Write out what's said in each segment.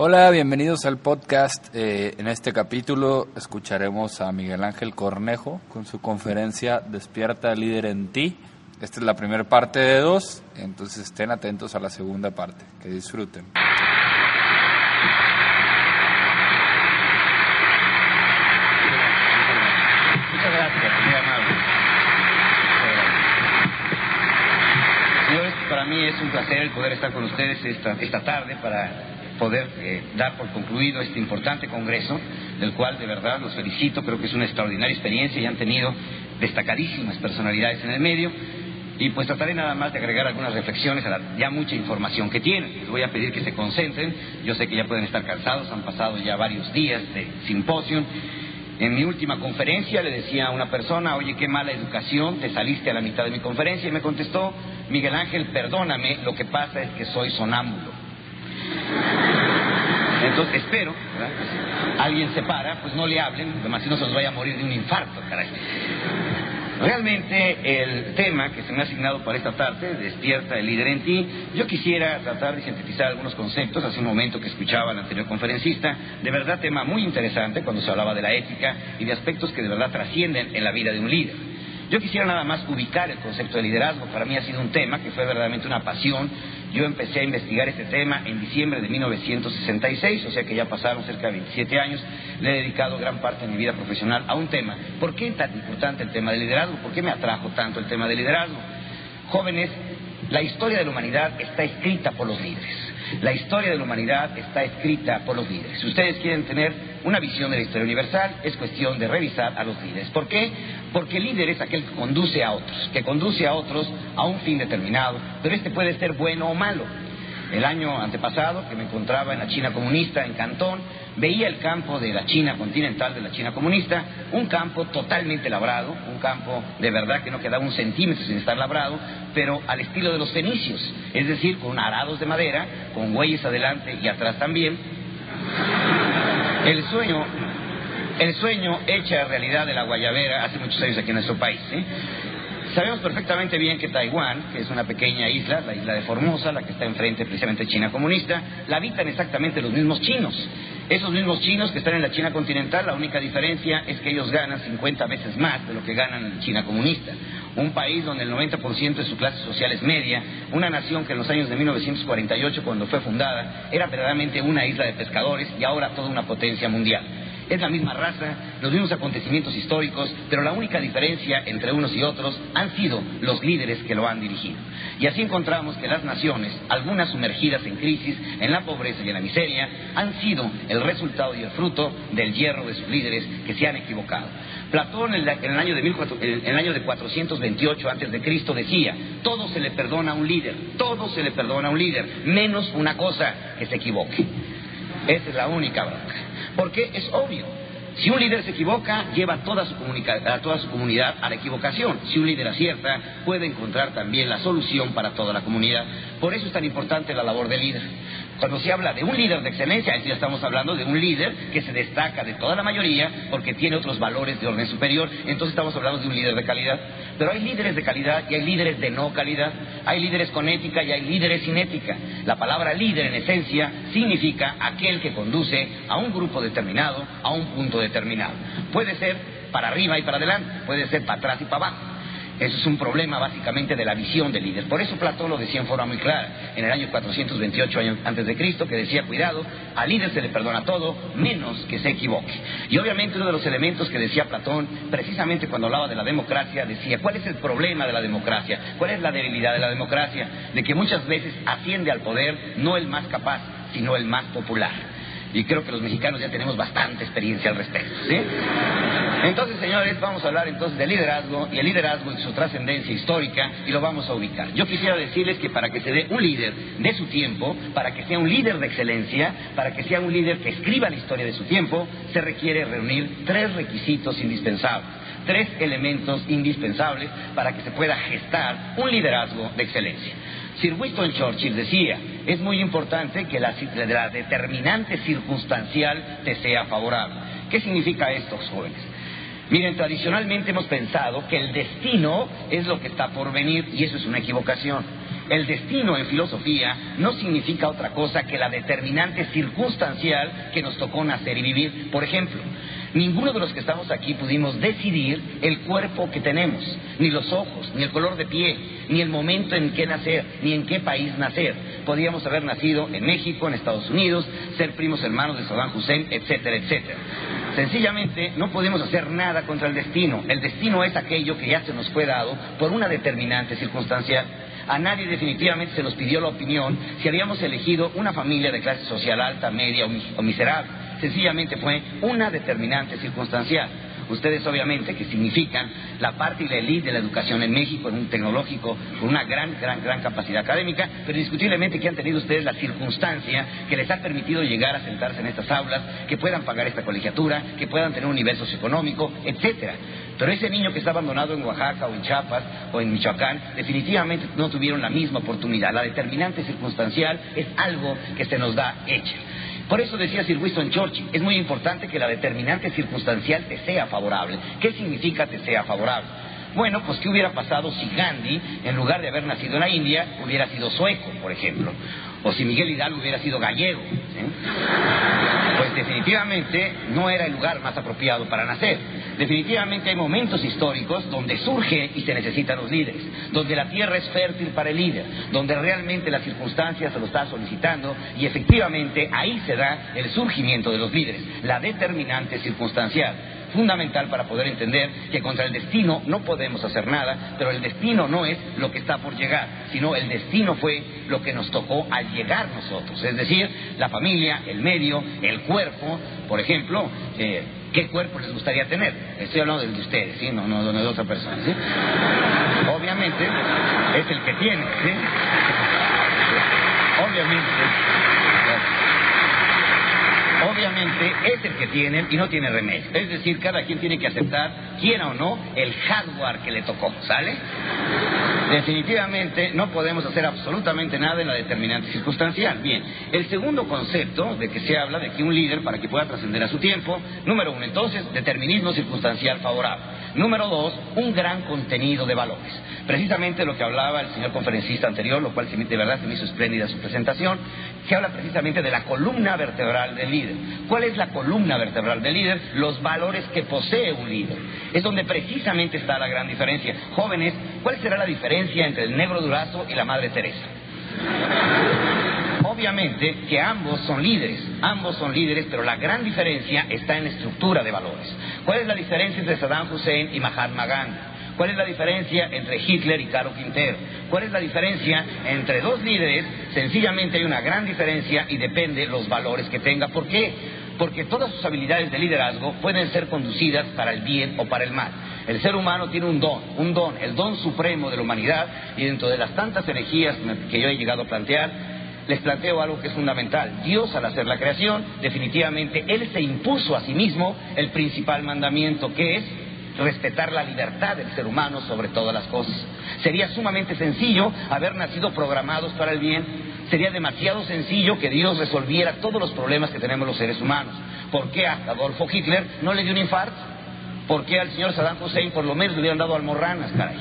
Hola, bienvenidos al podcast. Eh, en este capítulo escucharemos a Miguel Ángel Cornejo con su conferencia Despierta líder en ti. Esta es la primera parte de dos, entonces estén atentos a la segunda parte. Que disfruten. Muchas gracias, muy amable. Señores, para mí es un placer el poder estar con ustedes esta, esta tarde para poder eh, dar por concluido este importante congreso, del cual de verdad los felicito, creo que es una extraordinaria experiencia y han tenido destacadísimas personalidades en el medio. Y pues trataré nada más de agregar algunas reflexiones a la ya mucha información que tienen. Les voy a pedir que se concentren. Yo sé que ya pueden estar cansados, han pasado ya varios días de simposio. En mi última conferencia le decía a una persona, oye, qué mala educación, te saliste a la mitad de mi conferencia y me contestó, Miguel Ángel, perdóname, lo que pasa es que soy sonámbulo. Entonces espero, ¿verdad? Alguien se para, pues no le hablen, además si no se nos vaya a morir de un infarto, caray. Realmente el tema que se me ha asignado para esta tarde, Despierta el líder en ti, yo quisiera tratar de sintetizar algunos conceptos, hace un momento que escuchaba al anterior conferencista, de verdad tema muy interesante cuando se hablaba de la ética y de aspectos que de verdad trascienden en la vida de un líder. Yo quisiera nada más ubicar el concepto de liderazgo. Para mí ha sido un tema que fue verdaderamente una pasión. Yo empecé a investigar este tema en diciembre de 1966, o sea que ya pasaron cerca de 27 años. Le he dedicado gran parte de mi vida profesional a un tema. ¿Por qué es tan importante el tema del liderazgo? ¿Por qué me atrajo tanto el tema del liderazgo? Jóvenes, la historia de la humanidad está escrita por los líderes. La historia de la humanidad está escrita por los líderes. Si ustedes quieren tener una visión de la historia universal, es cuestión de revisar a los líderes. ¿Por qué? Porque el líder es aquel que conduce a otros, que conduce a otros a un fin determinado, pero este puede ser bueno o malo. El año antepasado, que me encontraba en la China comunista, en Cantón, veía el campo de la China continental, de la China comunista, un campo totalmente labrado, un campo de verdad que no quedaba un centímetro sin estar labrado, pero al estilo de los fenicios, es decir, con arados de madera, con bueyes adelante y atrás también. El sueño, el sueño hecha realidad de la guayabera hace muchos años aquí en nuestro país. ¿eh? Sabemos perfectamente bien que Taiwán, que es una pequeña isla, la isla de Formosa, la que está enfrente precisamente de China comunista, la habitan exactamente los mismos chinos. Esos mismos chinos que están en la China continental, la única diferencia es que ellos ganan 50 veces más de lo que ganan en China comunista. Un país donde el 90% de su clase social es media, una nación que en los años de 1948, cuando fue fundada, era verdaderamente una isla de pescadores y ahora toda una potencia mundial. Es la misma raza, los mismos acontecimientos históricos, pero la única diferencia entre unos y otros han sido los líderes que lo han dirigido. Y así encontramos que las naciones, algunas sumergidas en crisis, en la pobreza y en la miseria, han sido el resultado y el fruto del hierro de sus líderes que se han equivocado. Platón en, el año de 1400 en el año de 428 antes de Cristo decía, todo se le perdona a un líder, todo se le perdona a un líder, menos una cosa que se equivoque. Esa es la única bronca. Porque es obvio. Si un líder se equivoca, lleva a toda, su a toda su comunidad a la equivocación. Si un líder acierta, puede encontrar también la solución para toda la comunidad. Por eso es tan importante la labor del líder. Cuando se habla de un líder de excelencia, entonces ya estamos hablando de un líder que se destaca de toda la mayoría porque tiene otros valores de orden superior. Entonces estamos hablando de un líder de calidad. Pero hay líderes de calidad y hay líderes de no calidad. Hay líderes con ética y hay líderes sin ética. La palabra líder en esencia significa aquel que conduce a un grupo determinado a un punto determinado. Puede ser para arriba y para adelante, puede ser para atrás y para abajo. Eso es un problema básicamente de la visión del líder. Por eso Platón lo decía en forma muy clara, en el año 428 años antes de Cristo, que decía, cuidado, al líder se le perdona todo, menos que se equivoque. Y obviamente uno de los elementos que decía Platón, precisamente cuando hablaba de la democracia, decía, ¿cuál es el problema de la democracia? ¿Cuál es la debilidad de la democracia? De que muchas veces asciende al poder no el más capaz, sino el más popular. Y creo que los mexicanos ya tenemos bastante experiencia al respecto. ¿sí? Entonces, señores, vamos a hablar entonces del liderazgo y el liderazgo y su trascendencia histórica y lo vamos a ubicar. Yo quisiera decirles que para que se dé un líder de su tiempo, para que sea un líder de excelencia, para que sea un líder que escriba la historia de su tiempo, se requiere reunir tres requisitos indispensables tres elementos indispensables para que se pueda gestar un liderazgo de excelencia. Sir Winston Churchill decía, es muy importante que la, determinante circunstancial te sea favorable. ¿Qué significa esto, jóvenes? Miren, tradicionalmente hemos pensado que el destino es lo que está por venir y eso es una equivocación. El destino en filosofía no significa otra cosa que la determinante circunstancial que nos tocó nacer y vivir. Por ejemplo, Ninguno de los que estamos aquí pudimos decidir el cuerpo que tenemos, ni los ojos, ni el color de piel, ni el momento en que nacer, ni en qué país nacer. Podíamos haber nacido en México, en Estados Unidos, ser primos hermanos de Saddam Hussein, etcétera, etcétera. Sencillamente no podemos hacer nada contra el destino. El destino es aquello que ya se nos fue dado por una determinante circunstancia. A nadie definitivamente se nos pidió la opinión si habíamos elegido una familia de clase social alta, media o miserable sencillamente fue una determinante circunstancial. Ustedes obviamente que significan la parte y la elite de la educación en México, en un tecnológico con una gran, gran, gran capacidad académica, pero indiscutiblemente que han tenido ustedes la circunstancia que les ha permitido llegar a sentarse en estas aulas, que puedan pagar esta colegiatura, que puedan tener un nivel socioeconómico, etcétera. Pero ese niño que está abandonado en Oaxaca o en Chiapas o en Michoacán, definitivamente no tuvieron la misma oportunidad. La determinante circunstancial es algo que se nos da hecha. Por eso decía Sir Winston Churchill, es muy importante que la determinante circunstancial te sea favorable. ¿Qué significa te sea favorable? Bueno, pues ¿qué hubiera pasado si Gandhi, en lugar de haber nacido en la India, hubiera sido sueco, por ejemplo? O si Miguel Hidalgo hubiera sido gallego. Pues definitivamente no era el lugar más apropiado para nacer. Definitivamente hay momentos históricos donde surge y se necesitan los líderes, donde la tierra es fértil para el líder, donde realmente las circunstancias se lo está solicitando y efectivamente ahí se da el surgimiento de los líderes, la determinante circunstancial fundamental para poder entender que contra el destino no podemos hacer nada, pero el destino no es lo que está por llegar, sino el destino fue lo que nos tocó al llegar nosotros, es decir, la familia, el medio, el cuerpo, por ejemplo, eh, ¿qué cuerpo les gustaría tener? Estoy hablando de ustedes, ¿sí? no, no, de otra persona. ¿sí? Obviamente es el que tiene, ¿sí? Obviamente obviamente es el que tienen y no tiene remedio. Es decir, cada quien tiene que aceptar, quiera o no, el hardware que le tocó, ¿sale? Definitivamente no podemos hacer absolutamente nada en la determinante circunstancial. Bien, el segundo concepto de que se habla de que un líder, para que pueda trascender a su tiempo, número uno, entonces, determinismo circunstancial favorable. Número dos, un gran contenido de valores. Precisamente lo que hablaba el señor conferencista anterior, lo cual de verdad se me hizo espléndida su presentación, se habla precisamente de la columna vertebral del líder. ¿Cuál es la columna vertebral del líder? Los valores que posee un líder. Es donde precisamente está la gran diferencia. Jóvenes, ¿cuál será la diferencia entre el negro Durazo y la Madre Teresa? Obviamente que ambos son líderes, ambos son líderes, pero la gran diferencia está en la estructura de valores. ¿Cuál es la diferencia entre Saddam Hussein y Mahatma Gandhi? ¿Cuál es la diferencia entre Hitler y Caro Quintero? ¿Cuál es la diferencia entre dos líderes? Sencillamente hay una gran diferencia y depende los valores que tenga. ¿Por qué? Porque todas sus habilidades de liderazgo pueden ser conducidas para el bien o para el mal. El ser humano tiene un don, un don, el don supremo de la humanidad y dentro de las tantas herejías que yo he llegado a plantear, les planteo algo que es fundamental. Dios al hacer la creación, definitivamente, Él se impuso a sí mismo el principal mandamiento, que es respetar la libertad del ser humano sobre todas las cosas. Sería sumamente sencillo haber nacido programados para el bien. Sería demasiado sencillo que Dios resolviera todos los problemas que tenemos los seres humanos. ¿Por qué a Adolfo Hitler no le dio un infarto? ¿Por qué al señor Saddam Hussein por lo menos le hubieran dado almorranas, caray?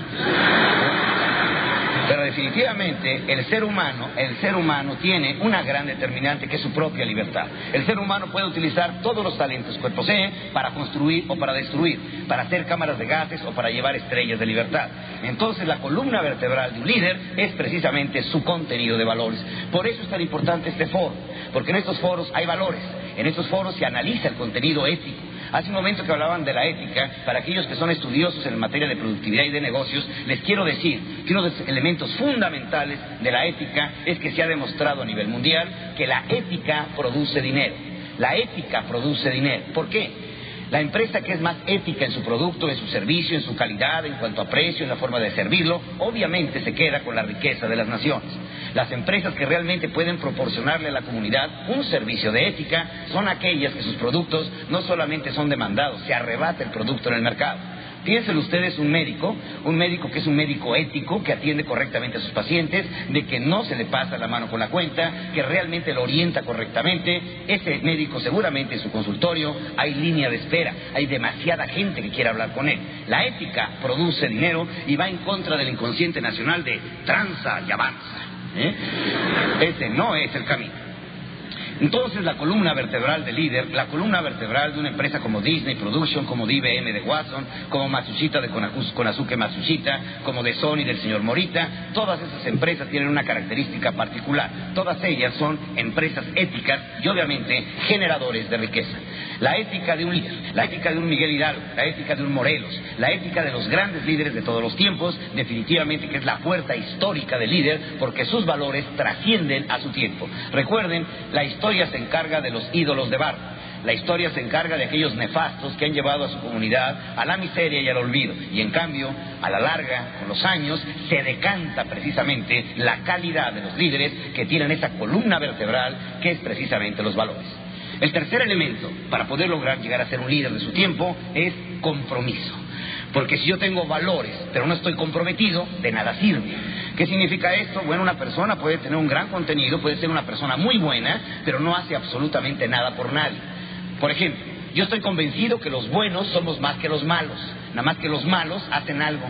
Pero definitivamente el ser humano, el ser humano tiene una gran determinante que es su propia libertad. El ser humano puede utilizar todos los talentos que posee para construir o para destruir, para hacer cámaras de gases o para llevar estrellas de libertad. Entonces la columna vertebral de un líder es precisamente su contenido de valores. Por eso es tan importante este foro, porque en estos foros hay valores, en estos foros se analiza el contenido ético Hace un momento que hablaban de la ética, para aquellos que son estudiosos en materia de productividad y de negocios, les quiero decir que uno de los elementos fundamentales de la ética es que se ha demostrado a nivel mundial que la ética produce dinero. La ética produce dinero. ¿Por qué? La empresa que es más ética en su producto, en su servicio, en su calidad, en cuanto a precio, en la forma de servirlo, obviamente se queda con la riqueza de las naciones. Las empresas que realmente pueden proporcionarle a la comunidad un servicio de ética son aquellas que sus productos no solamente son demandados, se arrebata el producto en el mercado. Piensen ustedes un médico, un médico que es un médico ético, que atiende correctamente a sus pacientes, de que no se le pasa la mano con la cuenta, que realmente lo orienta correctamente. Ese médico seguramente en su consultorio hay línea de espera, hay demasiada gente que quiere hablar con él. La ética produce dinero y va en contra del inconsciente nacional de tranza y avanza. ¿eh? Ese no es el camino. Entonces la columna vertebral del líder, la columna vertebral de una empresa como Disney Production, como DBM de Watson, como Matsushita de Konazuke Matsushita, como de Sony del señor Morita, todas esas empresas tienen una característica particular. Todas ellas son empresas éticas y obviamente generadores de riqueza. La ética de un líder, la ética de un Miguel Hidalgo, la ética de un Morelos, la ética de los grandes líderes de todos los tiempos, definitivamente que es la fuerza histórica del líder porque sus valores trascienden a su tiempo. Recuerden, la historia se encarga de los ídolos de barro. La historia se encarga de aquellos nefastos que han llevado a su comunidad a la miseria y al olvido. Y en cambio, a la larga, con los años, se decanta precisamente la calidad de los líderes que tienen esa columna vertebral que es precisamente los valores. El tercer elemento para poder lograr llegar a ser un líder de su tiempo es compromiso. Porque si yo tengo valores, pero no estoy comprometido, de nada sirve. ¿Qué significa esto? Bueno, una persona puede tener un gran contenido, puede ser una persona muy buena, pero no hace absolutamente nada por nadie. Por ejemplo, yo estoy convencido que los buenos somos más que los malos, nada más que los malos hacen algo.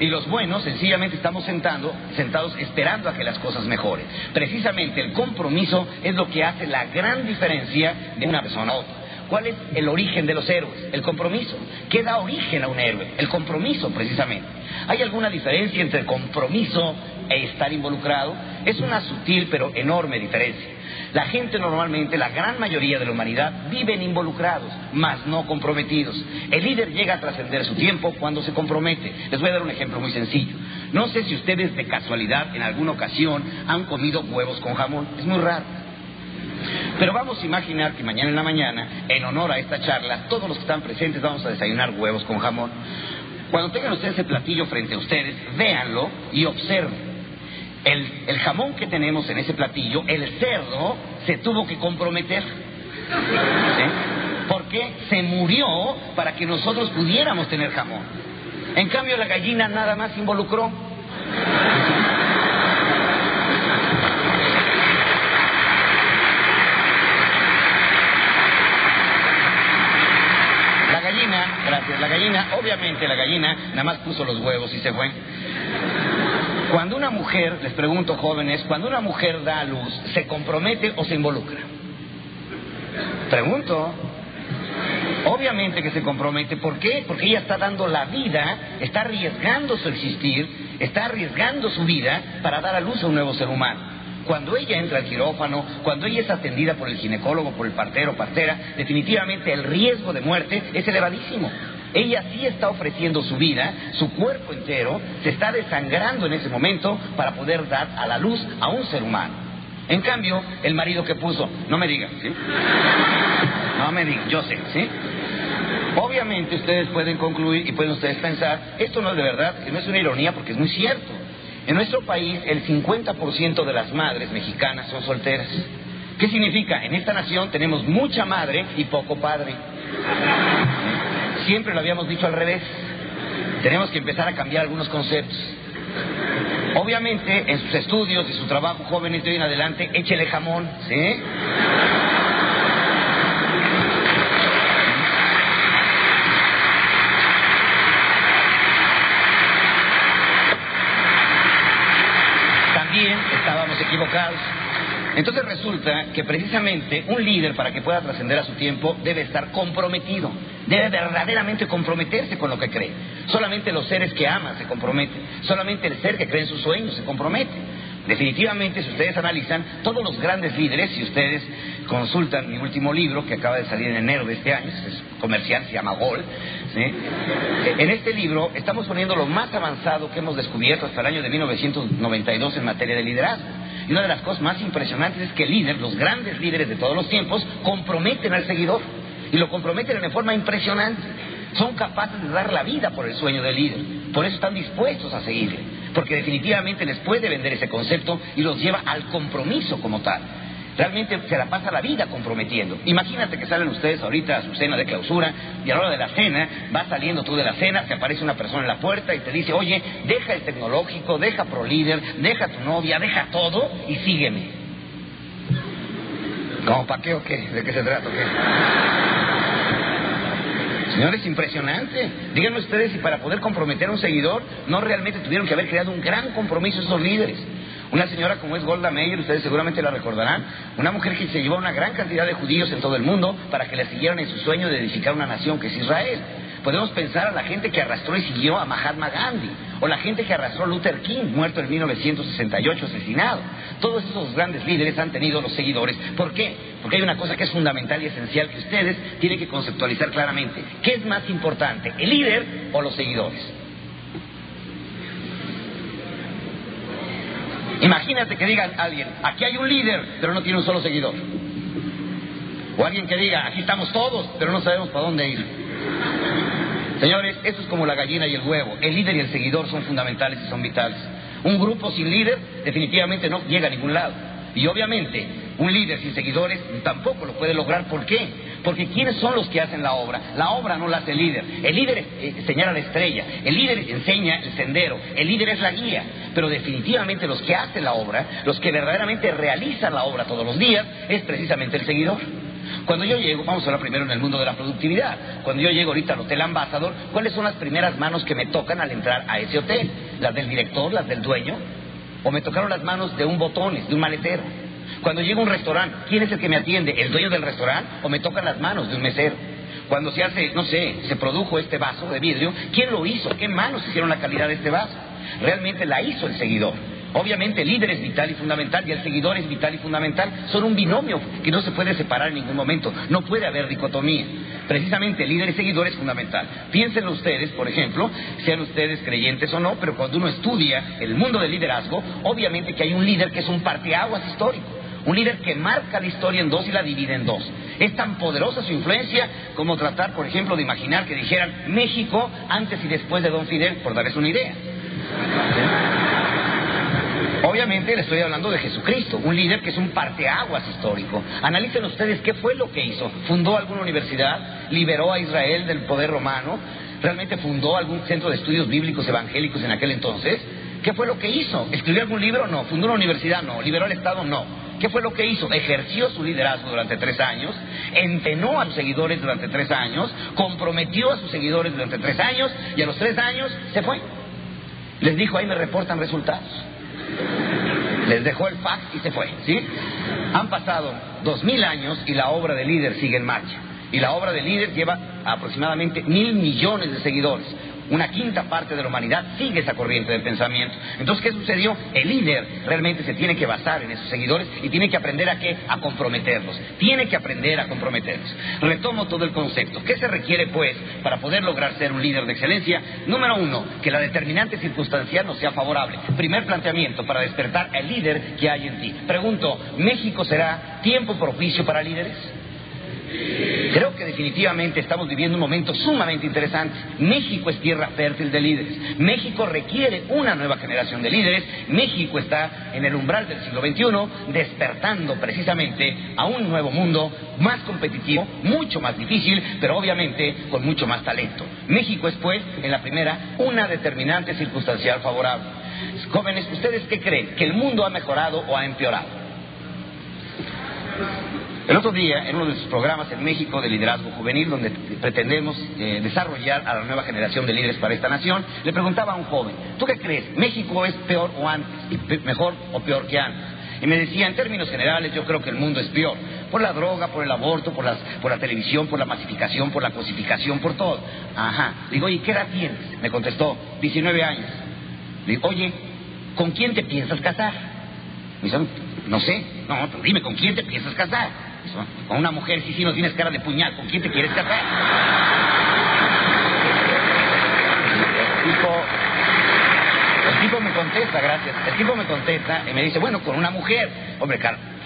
Y los buenos sencillamente estamos sentando, sentados esperando a que las cosas mejoren. Precisamente el compromiso es lo que hace la gran diferencia de una persona a otra. ¿Cuál es el origen de los héroes? El compromiso. ¿Qué da origen a un héroe? El compromiso, precisamente. ¿Hay alguna diferencia entre compromiso e estar involucrado? Es una sutil pero enorme diferencia. La gente normalmente, la gran mayoría de la humanidad, viven involucrados, mas no comprometidos. El líder llega a trascender su tiempo cuando se compromete. Les voy a dar un ejemplo muy sencillo. No sé si ustedes de casualidad en alguna ocasión han comido huevos con jamón. Es muy raro. Pero vamos a imaginar que mañana en la mañana, en honor a esta charla, todos los que están presentes vamos a desayunar huevos con jamón. Cuando tengan ustedes ese platillo frente a ustedes, véanlo y observen el, jamón que tenemos en ese platillo, el cerdo se tuvo que comprometer. Porque se murió para que nosotros pudiéramos tener jamón. En cambio, la gallina nada más involucró. La gallina, la gallina, obviamente la gallina nada más puso los huevos y se fue. Cuando una mujer, les pregunto jóvenes, cuando una mujer da a luz, ¿se compromete o se involucra? Pregunto. Obviamente que se compromete. ¿Por qué? Porque ella está dando la vida, está arriesgando su existir, está arriesgando su vida para dar a luz a un nuevo ser humano. Cuando ella entra al quirófano, cuando ella es atendida por el ginecólogo, por el partero, partera, definitivamente el riesgo de muerte es elevadísimo. Ella sí está ofreciendo su vida, su cuerpo entero, se está desangrando en ese momento para poder dar a la luz a un ser humano. En cambio, el marido que puso, no me digan, ¿sí? No me digan, yo sé, ¿sí? Obviamente ustedes pueden concluir y pueden ustedes pensar, esto no es de verdad, no es una ironía porque es muy cierto. En nuestro país el 50% de las madres mexicanas son solteras. ¿Qué significa? En esta nación tenemos mucha madre y poco padre. Siempre lo habíamos dicho al revés. Tenemos que empezar a cambiar algunos conceptos. Obviamente, en sus estudios y su trabajo jóvenes de hoy en adelante, échele jamón, ¿sí? También estábamos equivocados. Entonces resulta que precisamente un líder para que pueda trascender a su tiempo debe estar comprometido, debe verdaderamente comprometerse con lo que cree. Solamente los seres que aman se comprometen, solamente el ser que cree en sus sueños se compromete. Definitivamente, si ustedes analizan, todos los grandes líderes, si ustedes consultan mi último libro, que acaba de salir en enero de este año, es comercial, se llama Gol, en este libro estamos poniendo lo más avanzado que hemos descubierto hasta el año de 1992 en materia de liderazgo. Y una de las cosas más impresionantes es que el líder, los grandes líderes de todos los tiempos, comprometen al seguidor. Y lo comprometen de forma impresionante. Son capaces de dar la vida por el sueño del líder. Por eso están dispuestos a seguirle. Porque definitivamente les puede vender ese concepto y los lleva al compromiso como tal. Realmente se la pasa la vida comprometiendo. Imagínate que salen ustedes ahorita a su cena de clausura y a la hora de la cena, vas saliendo tú de la cena, te aparece una persona en la puerta y te dice, oye, deja el tecnológico, deja ProLíder, deja tu novia, deja todo y sígueme. ¿Cómo para qué o qué? ¿De qué se trata? Señores, impresionante. Díganme ustedes si para poder comprometer a un seguidor no realmente tuvieron que haber creado un gran compromiso esos líderes. Una señora como es Golda Meir, ustedes seguramente la recordarán, una mujer que se llevó a una gran cantidad de judíos en todo el mundo para que la siguieran en su sueño de edificar una nación que es Israel. Podemos pensar a la gente que arrastró y siguió a Mahatma Gandhi, o la gente que arrastró a Luther King, muerto en 1968, asesinado. Todos esos grandes líderes han tenido los seguidores. ¿Por qué? Porque hay una cosa que es fundamental y esencial que ustedes tienen que conceptualizar claramente. ¿Qué es más importante, el líder o los seguidores? Imagínate que diga alguien, aquí hay un líder, pero no tiene un solo seguidor. O alguien que diga, aquí estamos todos, pero no sabemos para dónde ir. Señores, eso es como la gallina y el huevo. El líder y el seguidor son fundamentales y son vitales. Un grupo sin líder definitivamente no llega a ningún lado. Y obviamente, un líder sin seguidores tampoco lo puede lograr. ¿Por qué? Porque ¿quiénes son los que hacen la obra? La obra no la hace el líder. El líder eh, señala la estrella. El líder enseña el sendero. El líder es la guía. Pero definitivamente los que hacen la obra, los que verdaderamente realizan la obra todos los días, es precisamente el seguidor. Cuando yo llego, vamos a hablar primero en el mundo de la productividad. Cuando yo llego ahorita al Hotel Ambassador, ¿cuáles son las primeras manos que me tocan al entrar a ese hotel? ¿Las del director, las del dueño? ¿O me tocaron las manos de un botones, de un maletero? Cuando llego a un restaurante, ¿quién es el que me atiende? ¿El dueño del restaurante o me tocan las manos de un mesero? Cuando se hace, no sé, se produjo este vaso de vidrio, ¿quién lo hizo? ¿Qué manos hicieron la calidad de este vaso? Realmente la hizo el seguidor. Obviamente el líder es vital y fundamental y el seguidor es vital y fundamental. Son un binomio que no se puede separar en ningún momento. No puede haber dicotomía. Precisamente el líder y seguidor es fundamental. Piénsenlo ustedes, por ejemplo, sean ustedes creyentes o no, pero cuando uno estudia el mundo del liderazgo, obviamente que hay un líder que es un parteaguas histórico. Un líder que marca la historia en dos y la divide en dos. Es tan poderosa su influencia como tratar, por ejemplo, de imaginar que dijeran México antes y después de Don Fidel, por darles una idea. Obviamente le estoy hablando de Jesucristo, un líder que es un parteaguas histórico. Analicen ustedes qué fue lo que hizo. ¿Fundó alguna universidad? ¿Liberó a Israel del poder romano? ¿Realmente fundó algún centro de estudios bíblicos evangélicos en aquel entonces? ¿Qué fue lo que hizo? ¿Escribió algún libro? No. ¿Fundó una universidad? No. ¿Liberó el Estado? No. ¿Qué fue lo que hizo? Ejerció su liderazgo durante tres años, entenó a sus seguidores durante tres años, comprometió a sus seguidores durante tres años y a los tres años se fue. Les dijo, ahí me reportan resultados. Les dejó el fax y se fue, ¿sí? Han pasado dos mil años y la obra de líder sigue en marcha. Y la obra de líder lleva aproximadamente mil millones de seguidores una quinta parte de la humanidad sigue esa corriente de pensamiento. Entonces, ¿qué sucedió? El líder realmente se tiene que basar en esos seguidores y tiene que aprender a qué? A comprometerlos. Tiene que aprender a comprometerlos. Retomo todo el concepto. ¿Qué se requiere, pues, para poder lograr ser un líder de excelencia? Número uno, que la determinante circunstancial no sea favorable. Primer planteamiento para despertar al líder que hay en ti. Pregunto, ¿México será tiempo propicio para líderes? Creo que definitivamente estamos viviendo un momento sumamente interesante. México es tierra fértil de líderes. México requiere una nueva generación de líderes. México está en el umbral del siglo XXI despertando precisamente a un nuevo mundo más competitivo, mucho más difícil, pero obviamente con mucho más talento. México es pues, en la primera, una determinante circunstancial favorable. Jóvenes, ¿ustedes qué creen? ¿Que el mundo ha mejorado o ha empeorado? El otro día, en uno de sus programas en México de liderazgo juvenil, donde pretendemos eh, desarrollar a la nueva generación de líderes para esta nación, le preguntaba a un joven, ¿tú qué crees? ¿México es peor o antes, mejor o peor que antes? Y me decía, en términos generales, yo creo que el mundo es peor. Por la droga, por el aborto, por, las, por la televisión, por la masificación, por la cosificación, por todo. Ajá. Digo, ¿y qué edad tienes? Me contestó, 19 años. Digo, oye, ¿con quién te piensas casar? Me dice, no sé, no, pero dime, ¿con quién te piensas casar? Con una mujer, sí, sí, no tienes cara de puñal, ¿con quién te quieres casar? El tipo, el tipo me contesta, gracias, el tipo me contesta y me dice, bueno, con una mujer, hombre,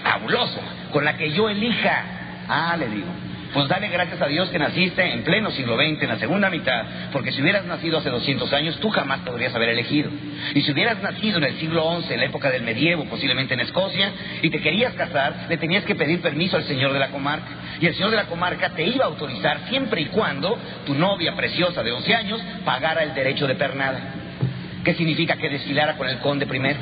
fabuloso, con la que yo elija. Ah, le digo, pues dale gracias a Dios que naciste en pleno siglo XX, en la segunda mitad, porque si hubieras nacido hace 200 años, tú jamás podrías haber elegido. Y si hubieras nacido en el siglo XI, en la época del medievo, posiblemente en Escocia, y te querías casar, le tenías que pedir permiso al señor de la comarca. Y el señor de la comarca te iba a autorizar siempre y cuando tu novia preciosa de 11 años pagara el derecho de pernada. ¿Qué significa que desfilara con el conde primero?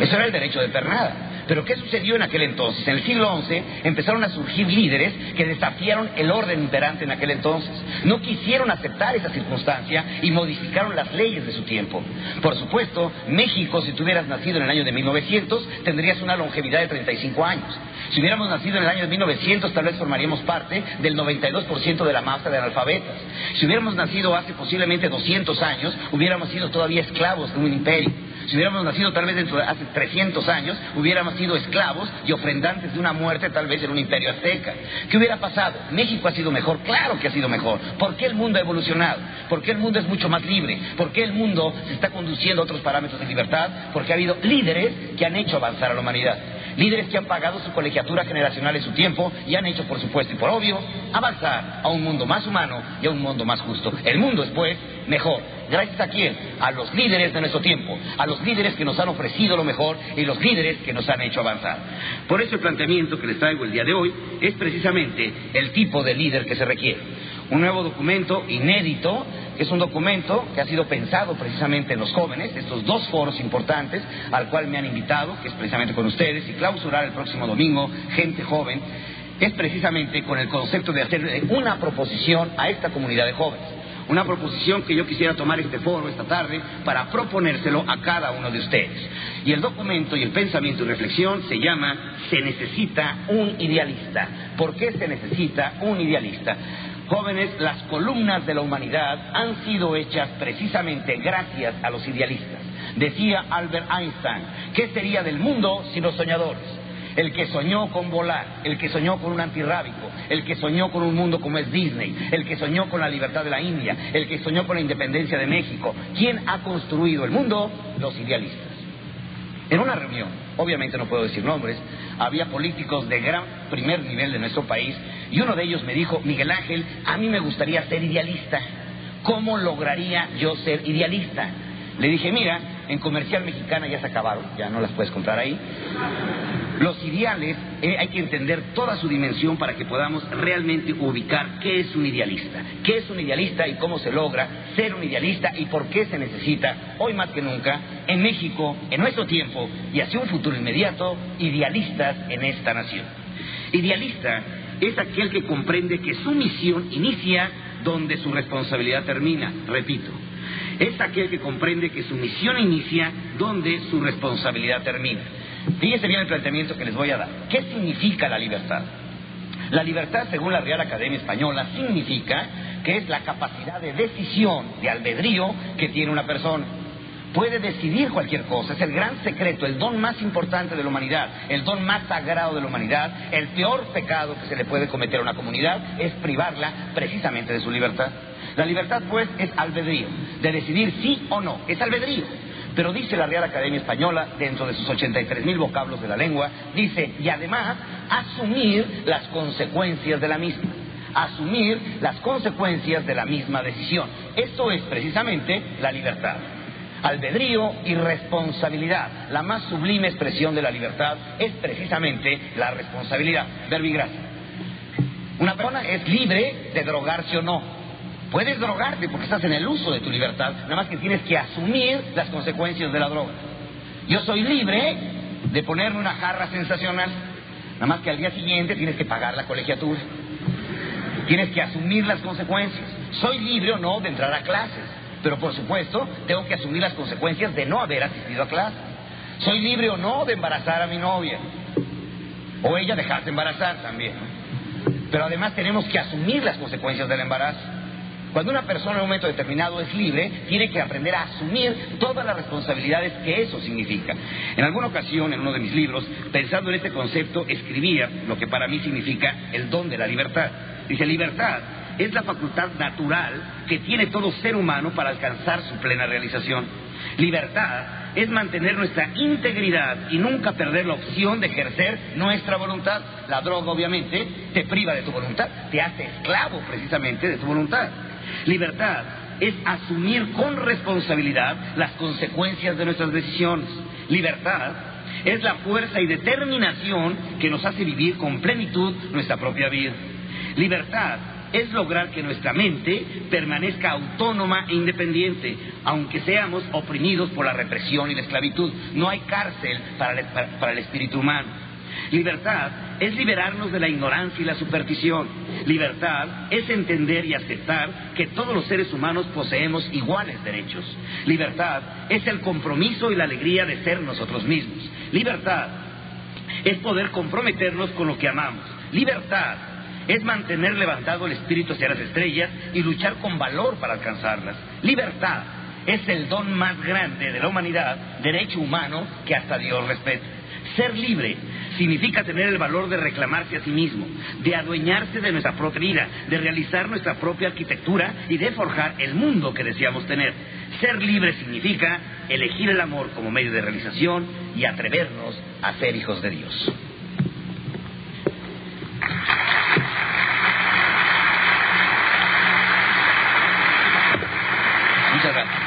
Eso era el derecho de pernada. Pero ¿qué sucedió en aquel entonces? En el siglo XI empezaron a surgir líderes que desafiaron el orden imperante en aquel entonces. No quisieron aceptar esa circunstancia y modificaron las leyes de su tiempo. Por supuesto, México, si tú hubieras nacido en el año de 1900, tendrías una longevidad de 35 años. Si hubiéramos nacido en el año de 1900, tal vez formaríamos parte del 92% de la masa de analfabetas. Si hubiéramos nacido hace posiblemente 200 años, hubiéramos sido todavía esclavos de un imperio. Si hubiéramos nacido tal vez dentro de hace 300 años, hubiéramos sido esclavos y ofrendantes de una muerte tal vez en un imperio azteca. ¿Qué hubiera pasado? ¿México ha sido mejor? Claro que ha sido mejor. ¿Por qué el mundo ha evolucionado? ¿Por qué el mundo es mucho más libre? ¿Por qué el mundo se está conduciendo a otros parámetros de libertad? Porque ha habido líderes que han hecho avanzar a la humanidad. Líderes que han pagado su colegiatura generacional en su tiempo y han hecho, por supuesto y por obvio, avanzar a un mundo más humano y a un mundo más justo. El mundo es, pues, mejor. ¿Gracias a quién? A los líderes de nuestro tiempo, a los líderes que nos han ofrecido lo mejor y los líderes que nos han hecho avanzar. Por eso el planteamiento que les traigo el día de hoy es precisamente el tipo de líder que se requiere. Un nuevo documento inédito es un documento que ha sido pensado precisamente en los jóvenes, estos dos foros importantes al cual me han invitado, que es precisamente con ustedes, y clausurar el próximo domingo, gente joven, es precisamente con el concepto de hacer una proposición a esta comunidad de jóvenes. Una proposición que yo quisiera tomar este foro esta tarde para proponérselo a cada uno de ustedes. Y el documento y el pensamiento y reflexión se llama Se necesita un idealista. ¿Por qué se necesita un idealista? Jóvenes, las columnas de la humanidad han sido hechas precisamente gracias a los idealistas. Decía Albert Einstein, ¿qué sería del mundo sin los soñadores? El que soñó con volar, el que soñó con un antirrábico, el que soñó con un mundo como es Disney, el que soñó con la libertad de la India, el que soñó con la independencia de México. ¿Quién ha construido el mundo? Los idealistas. En una reunión, obviamente no puedo decir nombres, había políticos de gran primer nivel de nuestro país y uno de ellos me dijo, Miguel Ángel, a mí me gustaría ser idealista. ¿Cómo lograría yo ser idealista? Le dije, mira, en comercial mexicana ya se acabaron, ya no las puedes comprar ahí. Los ideales eh, hay que entender toda su dimensión para que podamos realmente ubicar qué es un idealista, qué es un idealista y cómo se logra ser un idealista y por qué se necesita, hoy más que nunca, en México, en nuestro tiempo y hacia un futuro inmediato, idealistas en esta nación. Idealista es aquel que comprende que su misión inicia donde su responsabilidad termina, repito. Es aquel que comprende que su misión inicia donde su responsabilidad termina. Fíjense bien el planteamiento que les voy a dar. ¿Qué significa la libertad? La libertad, según la Real Academia Española, significa que es la capacidad de decisión, de albedrío que tiene una persona. Puede decidir cualquier cosa, es el gran secreto, el don más importante de la humanidad, el don más sagrado de la humanidad, el peor pecado que se le puede cometer a una comunidad es privarla precisamente de su libertad. La libertad, pues, es albedrío, de decidir sí o no, es albedrío. Pero dice la Real Academia Española, dentro de sus 83 mil vocablos de la lengua, dice, y además, asumir las consecuencias de la misma. Asumir las consecuencias de la misma decisión. Esto es precisamente la libertad. Albedrío y responsabilidad. La más sublime expresión de la libertad es precisamente la responsabilidad. Verbigracia. Una persona es libre de drogarse o no, Puedes drogarte porque estás en el uso de tu libertad, nada más que tienes que asumir las consecuencias de la droga. Yo soy libre de ponerme una jarra sensacional, nada más que al día siguiente tienes que pagar la colegiatura. Tienes que asumir las consecuencias. Soy libre o no de entrar a clases, pero por supuesto tengo que asumir las consecuencias de no haber asistido a clases. Soy libre o no de embarazar a mi novia, o ella dejarse embarazar también. Pero además tenemos que asumir las consecuencias del embarazo. Cuando una persona en un momento determinado es libre, tiene que aprender a asumir todas las responsabilidades que eso significa. En alguna ocasión, en uno de mis libros, pensando en este concepto, escribía lo que para mí significa el don de la libertad. Dice, libertad es la facultad natural que tiene todo ser humano para alcanzar su plena realización. Libertad es mantener nuestra integridad y nunca perder la opción de ejercer nuestra voluntad. La droga, obviamente, te priva de tu voluntad, te hace esclavo precisamente de tu voluntad. Libertad es asumir con responsabilidad las consecuencias de nuestras decisiones. Libertad es la fuerza y determinación que nos hace vivir con plenitud nuestra propia vida. Libertad es lograr que nuestra mente permanezca autónoma e independiente, aunque seamos oprimidos por la represión y la esclavitud. No hay cárcel para el, para, el espíritu humano. Libertad es liberarnos de la ignorancia y la superstición. Libertad es entender y aceptar que todos los seres humanos poseemos iguales derechos. Libertad es el compromiso y la alegría de ser nosotros mismos. Libertad es poder comprometernos con lo que amamos. Libertad es mantener levantado el espíritu hacia las estrellas y luchar con valor para alcanzarlas. Libertad es el don más grande de la humanidad, derecho humano que hasta Dios respeta. Ser libre significa tener el valor de reclamarse a sí mismo, de adueñarse de nuestra propia vida, de realizar nuestra propia arquitectura y de forjar el mundo que deseamos tener. Ser libre significa elegir el amor como medio de realización y atrevernos a ser hijos de Dios. Muchas gracias.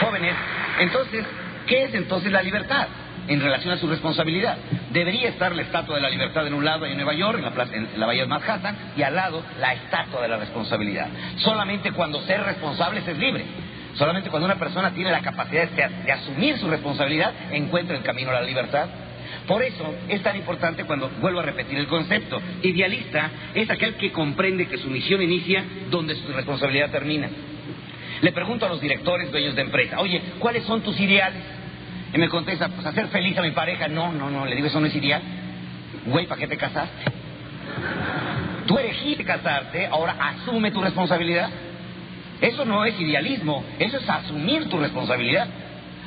Jóvenes, entonces, ¿qué es entonces la libertad? En relación a su responsabilidad. Debería estar la Estatua de la Libertad en un lado en Nueva York, en la, plaza, en la Bahía de Manhattan, y al lado la Estatua de la Responsabilidad. Solamente cuando ser responsable es libre. Solamente cuando una persona tiene la capacidad de, de asumir su responsabilidad, encuentra el camino a la libertad. Por eso es tan importante cuando vuelvo a repetir el concepto. Idealista es aquel que comprende que su misión inicia donde su responsabilidad termina. Le pregunto a los directores, dueños de empresa, oye, ¿cuáles son tus ideales? Y me contesta, pues hacer feliz a mi pareja. No, no, no, le digo, eso no es ideal. Güey, ¿para qué te casaste? Tú elegiste casarte, ahora asume tu responsabilidad. Eso no es idealismo, eso es asumir tu responsabilidad.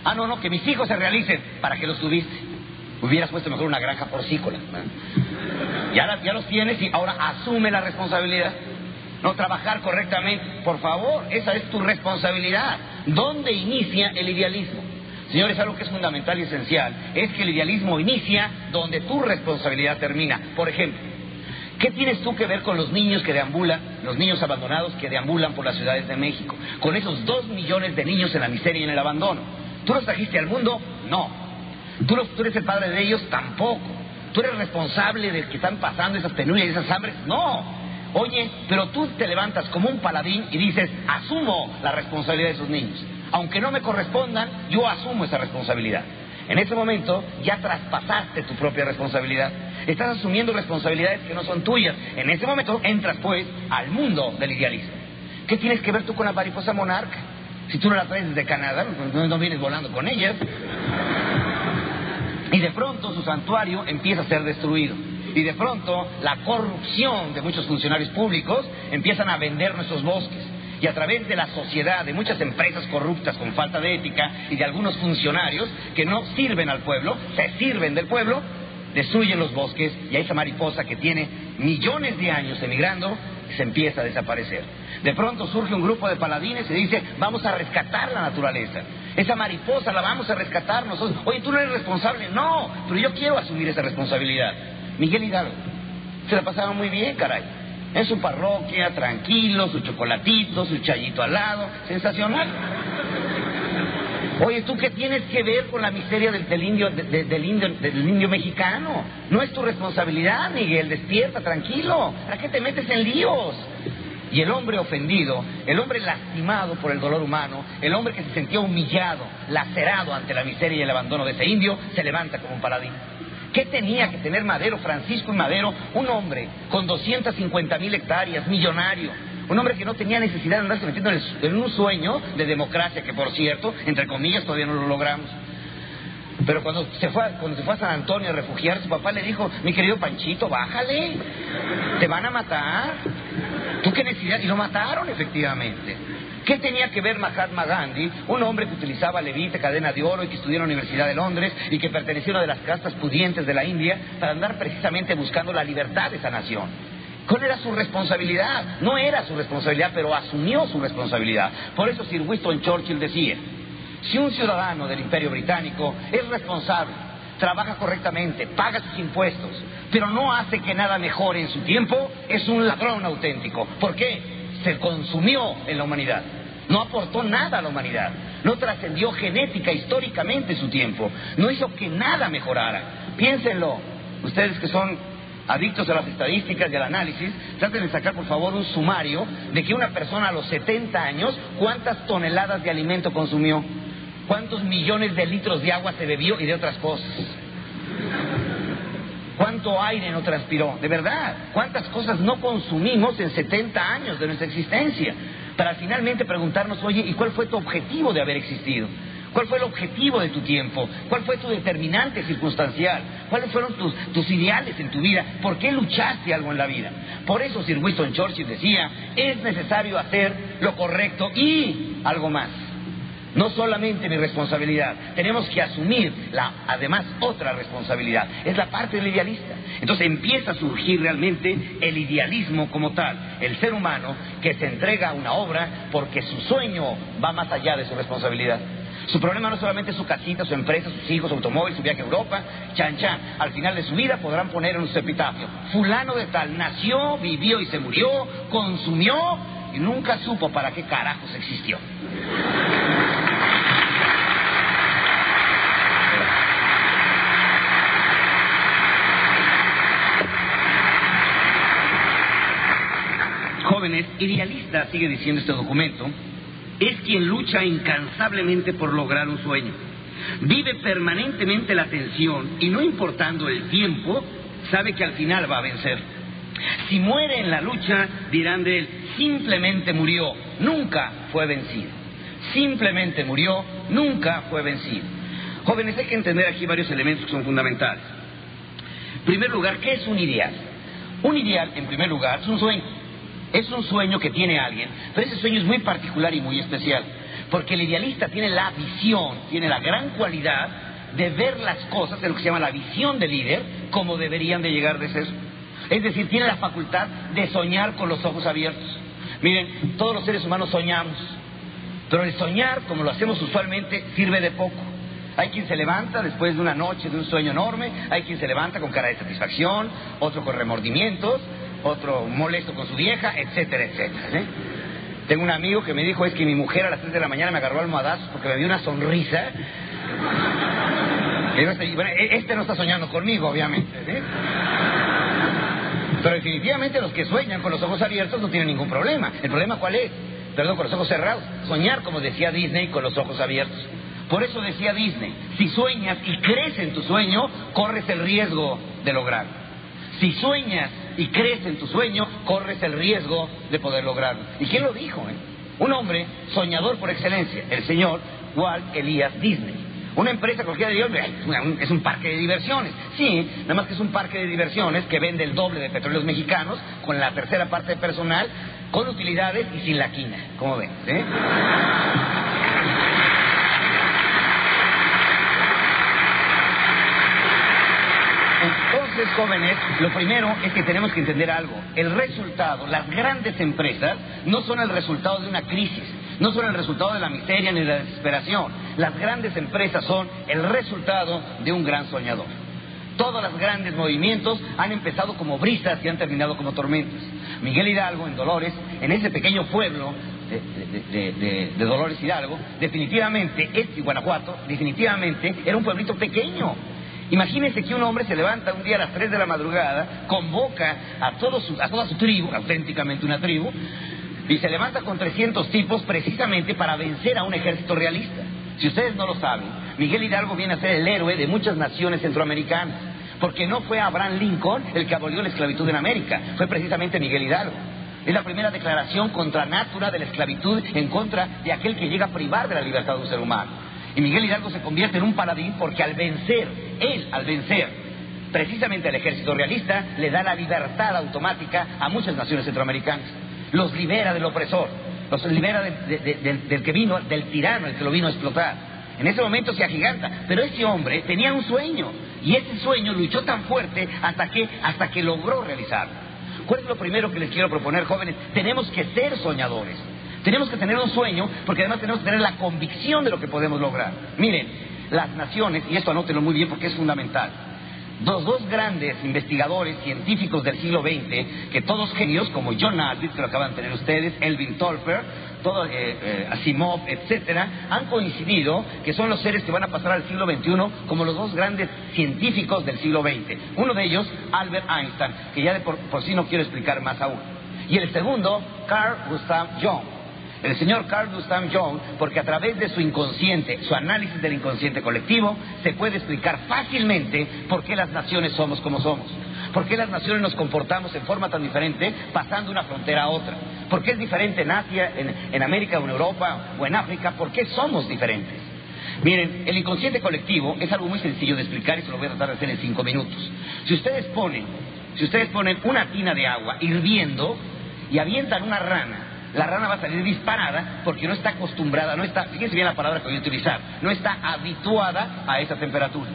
Ah, no, no, que mis hijos se realicen. ¿Para qué los tuviste? Hubieras puesto mejor una granja porcícola. Ya, ya los tienes y ahora asume la responsabilidad no trabajar correctamente. Por favor, esa es tu responsabilidad. ¿Dónde inicia el idealismo? Señores, algo que es fundamental y esencial es que el idealismo inicia donde tu responsabilidad termina. Por ejemplo, ¿qué tienes tú que ver con los niños que deambulan, los niños abandonados que deambulan por las ciudades de México? Con esos dos millones de niños en la miseria y en el abandono. ¿Tú los trajiste al mundo? No. ¿Tú, eres el padre de ellos? Tampoco. ¿Tú eres responsable de que están pasando esas penurias y esas hambres? No. Oye, pero tú te levantas como un paladín y dices, asumo la responsabilidad de esos niños. Aunque no me correspondan, yo asumo esa responsabilidad. En ese momento ya traspasaste tu propia responsabilidad. Estás asumiendo responsabilidades que no son tuyas. En ese momento entras pues al mundo del idealismo. ¿Qué tienes que ver tú con la mariposa monarca? Si tú no la traes desde Canadá, no, no vienes volando con ellas. Y de pronto su santuario empieza a ser destruido. Y de pronto la corrupción de muchos funcionarios públicos empiezan a vender nuestros bosques. Y a través de la sociedad, de muchas empresas corruptas con falta de ética y de algunos funcionarios que no sirven al pueblo, se sirven del pueblo, destruyen los bosques y a esa mariposa que tiene millones de años emigrando se empieza a desaparecer. De pronto surge un grupo de paladines y dice, vamos a rescatar la naturaleza. Esa mariposa la vamos a rescatar nosotros. Oye, tú no eres responsable. No, pero yo quiero asumir esa responsabilidad. Miguel Hidalgo. Se la pasaba muy bien, caray. En su parroquia, tranquilo, su chocolatito, su chayito al lado, sensacional. Oye, ¿tú qué tienes que ver con la miseria del, indio, del, indio, del indio mexicano? No es tu responsabilidad, Miguel, despierta, tranquilo. ¿Para qué te metes en líos? Y el hombre ofendido, el hombre lastimado por el dolor humano, el hombre que se sentía humillado, lacerado ante la miseria y el abandono de ese indio, se levanta como un paladín. ¿Qué tenía que tener Madero, Francisco y Madero? Un hombre con 250 mil hectáreas, millonario. Un hombre que no tenía necesidad de andarse metiendo en, un sueño de democracia, que por cierto, entre comillas, todavía no lo logramos. Pero cuando se, fue, cuando se fue a San Antonio a refugiar, su papá le dijo, mi querido Panchito, bájale, te van a matar. ¿Tú qué necesidad? Y lo mataron efectivamente. ¿Qué tenía que ver Mahatma Gandhi, un hombre que utilizaba levite, cadena de oro y que estudió en la Universidad de Londres y que perteneció a una de las castas pudientes de la India para andar precisamente buscando la libertad de esa nación? ¿Cuál era su responsabilidad? No era su responsabilidad, pero asumió su responsabilidad. Por eso Sir Winston Churchill decía, si un ciudadano del Imperio Británico es responsable, trabaja correctamente, paga sus impuestos, pero no hace que nada mejore en su tiempo, es un ladrón auténtico. ¿Por qué? se consumió en la humanidad. No aportó nada a la humanidad. No trascendió genética históricamente su tiempo. No hizo que nada mejorara. Piénsenlo. Ustedes que son adictos a las estadísticas y al análisis, traten de sacar por favor un sumario de que una persona a los 70 años, cuántas toneladas de alimento consumió, cuántos millones de litros de agua se bebió y de otras cosas. ¿Cuánto aire no transpiró? De verdad, ¿cuántas cosas no consumimos en 70 años de nuestra existencia? Para finalmente preguntarnos, oye, ¿y cuál fue tu objetivo de haber existido? ¿Cuál fue el objetivo de tu tiempo? ¿Cuál fue tu determinante circunstancial? ¿Cuáles fueron tus, tus, ideales en tu vida? ¿Por qué luchaste algo en la vida? Por eso Sir Winston Churchill decía, es necesario hacer lo correcto y algo más. No solamente mi responsabilidad, tenemos que asumir la, además otra responsabilidad, es la parte del idealista. Entonces empieza a surgir realmente el idealismo como tal, el ser humano que se entrega a una obra porque su sueño va más allá de su responsabilidad. Su problema no solamente es su casita, su empresa, sus hijos, su automóvil, su viaje a Europa, chan chan. Al final de su vida podrán poner en su epitafio, fulano de tal, nació, vivió y se murió, consumió y nunca supo para qué carajos existió. Jóvenes, idealista, sigue diciendo este documento, es quien lucha incansablemente por lograr un sueño. Vive permanentemente la tensión y no importando el tiempo, sabe que al final va a vencer. Si muere en la lucha, dirán de él, simplemente murió, nunca fue vencido. Simplemente murió, nunca fue vencido. Jóvenes, hay que entender aquí varios elementos que son fundamentales. En primer lugar, ¿qué es un ideal? Un ideal, en primer lugar, es un sueño. Es un sueño que tiene alguien, pero ese sueño es muy particular y muy especial, porque el idealista tiene la visión, tiene la gran cualidad de ver las cosas, de lo que se llama la visión del líder, como deberían de llegar de ser. Es decir, tiene la facultad de soñar con los ojos abiertos. Miren, todos los seres humanos soñamos, pero el soñar, como lo hacemos usualmente, sirve de poco. Hay quien se levanta después de una noche de un sueño enorme, hay quien se levanta con cara de satisfacción, otro con remordimientos, otro molesto con su vieja, etcétera, etcétera. ¿eh? Tengo un amigo que me dijo, es que mi mujer a las 3 de la mañana me agarró almohadazos porque me dio una sonrisa. E-, este no está soñando conmigo, obviamente. ¿eh? Pero definitivamente los que sueñan con los ojos abiertos no tienen ningún problema. ¿El problema cuál es? Perdón, con los ojos cerrados. Soñar, como decía Disney, con los ojos abiertos. Por eso decía Disney, si sueñas y crees en tu sueño, corres el riesgo de lograrlo. Si sueñas y crees en tu sueño, corres el riesgo de poder lograrlo. ¿Y quién lo dijo? Eh? Un hombre soñador por excelencia, el señor Walt Elias Disney. Una empresa cualquiera de Dios es un parque de diversiones. Sí, nada más que es un parque de diversiones que vende el doble de petróleos mexicanos con la tercera parte de personal, con utilidades y sin la quina. ¿Cómo ven? Eh? Entonces, jóvenes, lo primero es que tenemos que entender algo. El resultado, las grandes empresas, no son el resultado de una crisis, no son el resultado de la miseria ni de la desesperación. Las grandes empresas son el resultado de un gran soñador. Todos los grandes movimientos han empezado como brisas y han terminado como tormentas. Miguel Hidalgo en Dolores, en ese pequeño pueblo de, Dolores Hidalgo, definitivamente, este Guanajuato, definitivamente era un pueblito pequeño Imagínense que un hombre se levanta un día a las 3 de la madrugada, convoca a, a toda su tribu, auténticamente una tribu, y se levanta con 300 tipos precisamente para vencer a un ejército realista. Si ustedes no lo saben, Miguel Hidalgo viene a ser el héroe de muchas naciones centroamericanas, porque no fue Abraham Lincoln el que abolió la esclavitud en América, fue precisamente Miguel Hidalgo. Es la primera declaración contra natura de la esclavitud en contra de aquel que llega a privar de la libertad de un ser humano. Y Miguel Hidalgo se convierte en un paladín porque al vencer, él al vencer precisamente al ejército realista, le da la libertad automática a muchas naciones centroamericanas. Los libera del opresor, los libera del que vino, del tirano, el que lo vino a explotar. En ese momento se agiganta, pero ese hombre tenía un sueño y ese sueño luchó tan fuerte hasta que, hasta que logró realizarlo. ¿Cuál es lo primero que les quiero proponer, jóvenes? Tenemos que ser soñadores. Tenemos que tener un sueño porque además tenemos que tener la convicción de lo que podemos lograr. Miren, las naciones, y esto anótenlo muy bien porque es fundamental, Dos, dos grandes investigadores científicos del siglo XX, que todos genios, como John Aldrich, que lo acaban de tener ustedes, Elvin Tolfer, todo, eh, eh, Asimov, etcétera, han coincidido que son los seres que van a pasar al siglo XXI como los dos grandes científicos del siglo XX. Uno de ellos, Albert Einstein, que ya de por, por sí no quiero explicar más aún. Y el segundo, Carl Gustav Jung el señor Carl Gustav Jung, porque a través de su inconsciente, su análisis del inconsciente colectivo, se puede explicar fácilmente por qué las naciones somos como somos. ¿Por qué las naciones nos comportamos en forma tan diferente pasando una frontera a otra? ¿Por qué es diferente en Asia, en, América o en Europa o en África? ¿Por qué somos diferentes? Miren, el inconsciente colectivo es algo muy sencillo de explicar y se lo voy a tratar de hacer en cinco minutos. Si ustedes ponen, si ustedes ponen una tina de agua hirviendo y avientan una rana la rana va a salir disparada porque no está acostumbrada, no está, fíjense bien la palabra que voy a utilizar, no está habituada a esa temperatura.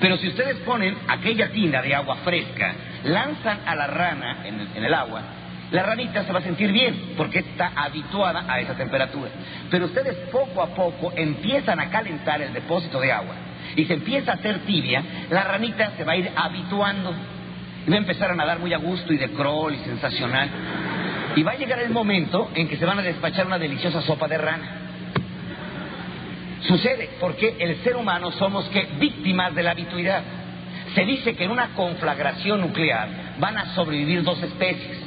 Pero si ustedes ponen aquella tina de agua fresca, lanzan a la rana en el, agua, la ranita se va a sentir bien porque está habituada a esa temperatura. Pero ustedes poco a poco empiezan a calentar el depósito de agua y se empieza a hacer tibia, la ranita se va a ir habituando y va a empezar a nadar muy a gusto y de crawl y sensacional. Y va a llegar el momento en que se van a despachar una deliciosa sopa de rana. Sucede porque el ser humano somos que víctimas de la habituidad. Se dice que en una conflagración nuclear van a sobrevivir dos especies,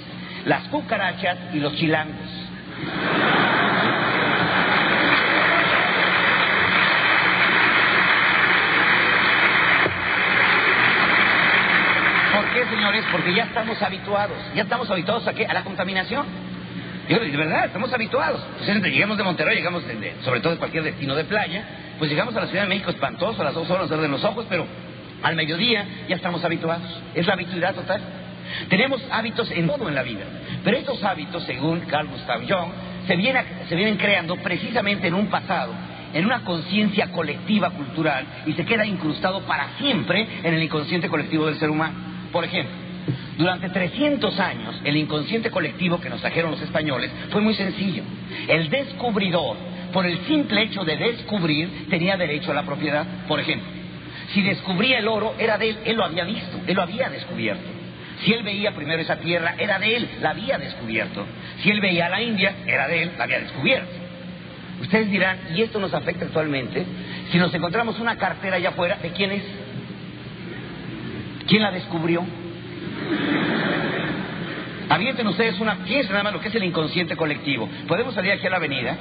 las cucarachas y los chilangos. Qué, señores? Porque ya estamos habituados. Ya estamos habituados a qué? A la contaminación. Yo, de verdad, estamos habituados. Pues llegamos de Monterrey, llegamos sobre todo de cualquier destino de playa, pues llegamos a la Ciudad de México espantoso, a las dos horas de los ojos, pero al mediodía ya estamos habituados. Es la habituidad total. Tenemos hábitos en todo en la vida, pero estos hábitos, según Carl Gustav Jung, se, se vienen creando precisamente en un pasado en una conciencia colectiva cultural y se queda incrustado para siempre en el inconsciente colectivo del ser humano. Por ejemplo, durante 300 años el inconsciente colectivo que nos trajeron los españoles fue muy sencillo. El descubridor, por el simple hecho de descubrir, tenía derecho a la propiedad. Por ejemplo, si descubría el oro, era de él, él lo había visto, él lo había descubierto. Si él veía primero esa tierra, era de él, la había descubierto. Si él veía la India, era de él, la había descubierto. Ustedes dirán, ¿y esto nos afecta actualmente? Si nos encontramos una cartera allá afuera, ¿de quién es? ¿Quién la descubrió? Avienten ustedes una, fíjense nada más lo que es el inconsciente colectivo. Podemos salir aquí a la avenida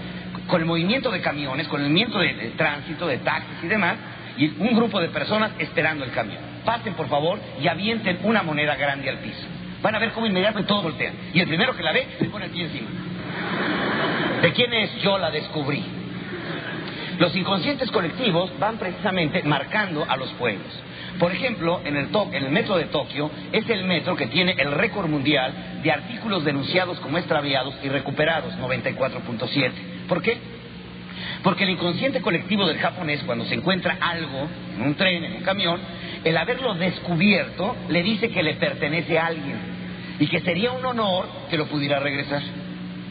con el movimiento de camiones, con el movimiento de, tránsito, de taxis y demás, y un grupo de personas esperando el camión. Pasen, por favor, y avienten una moneda grande al piso. Van a ver cómo inmediatamente todos voltean. Y el primero que la ve, le pone el pie encima. ¿De quién es? Yo la descubrí. Los inconscientes colectivos van precisamente marcando a los pueblos. Por ejemplo, en el, en el metro de Tokio es el metro que tiene el récord mundial de artículos denunciados como extraviados y recuperados, 94.7. ¿Por qué? Porque el inconsciente colectivo del japonés, cuando se encuentra algo en un tren, en un camión, el haberlo descubierto le dice que le pertenece a alguien y que sería un honor que lo pudiera regresar.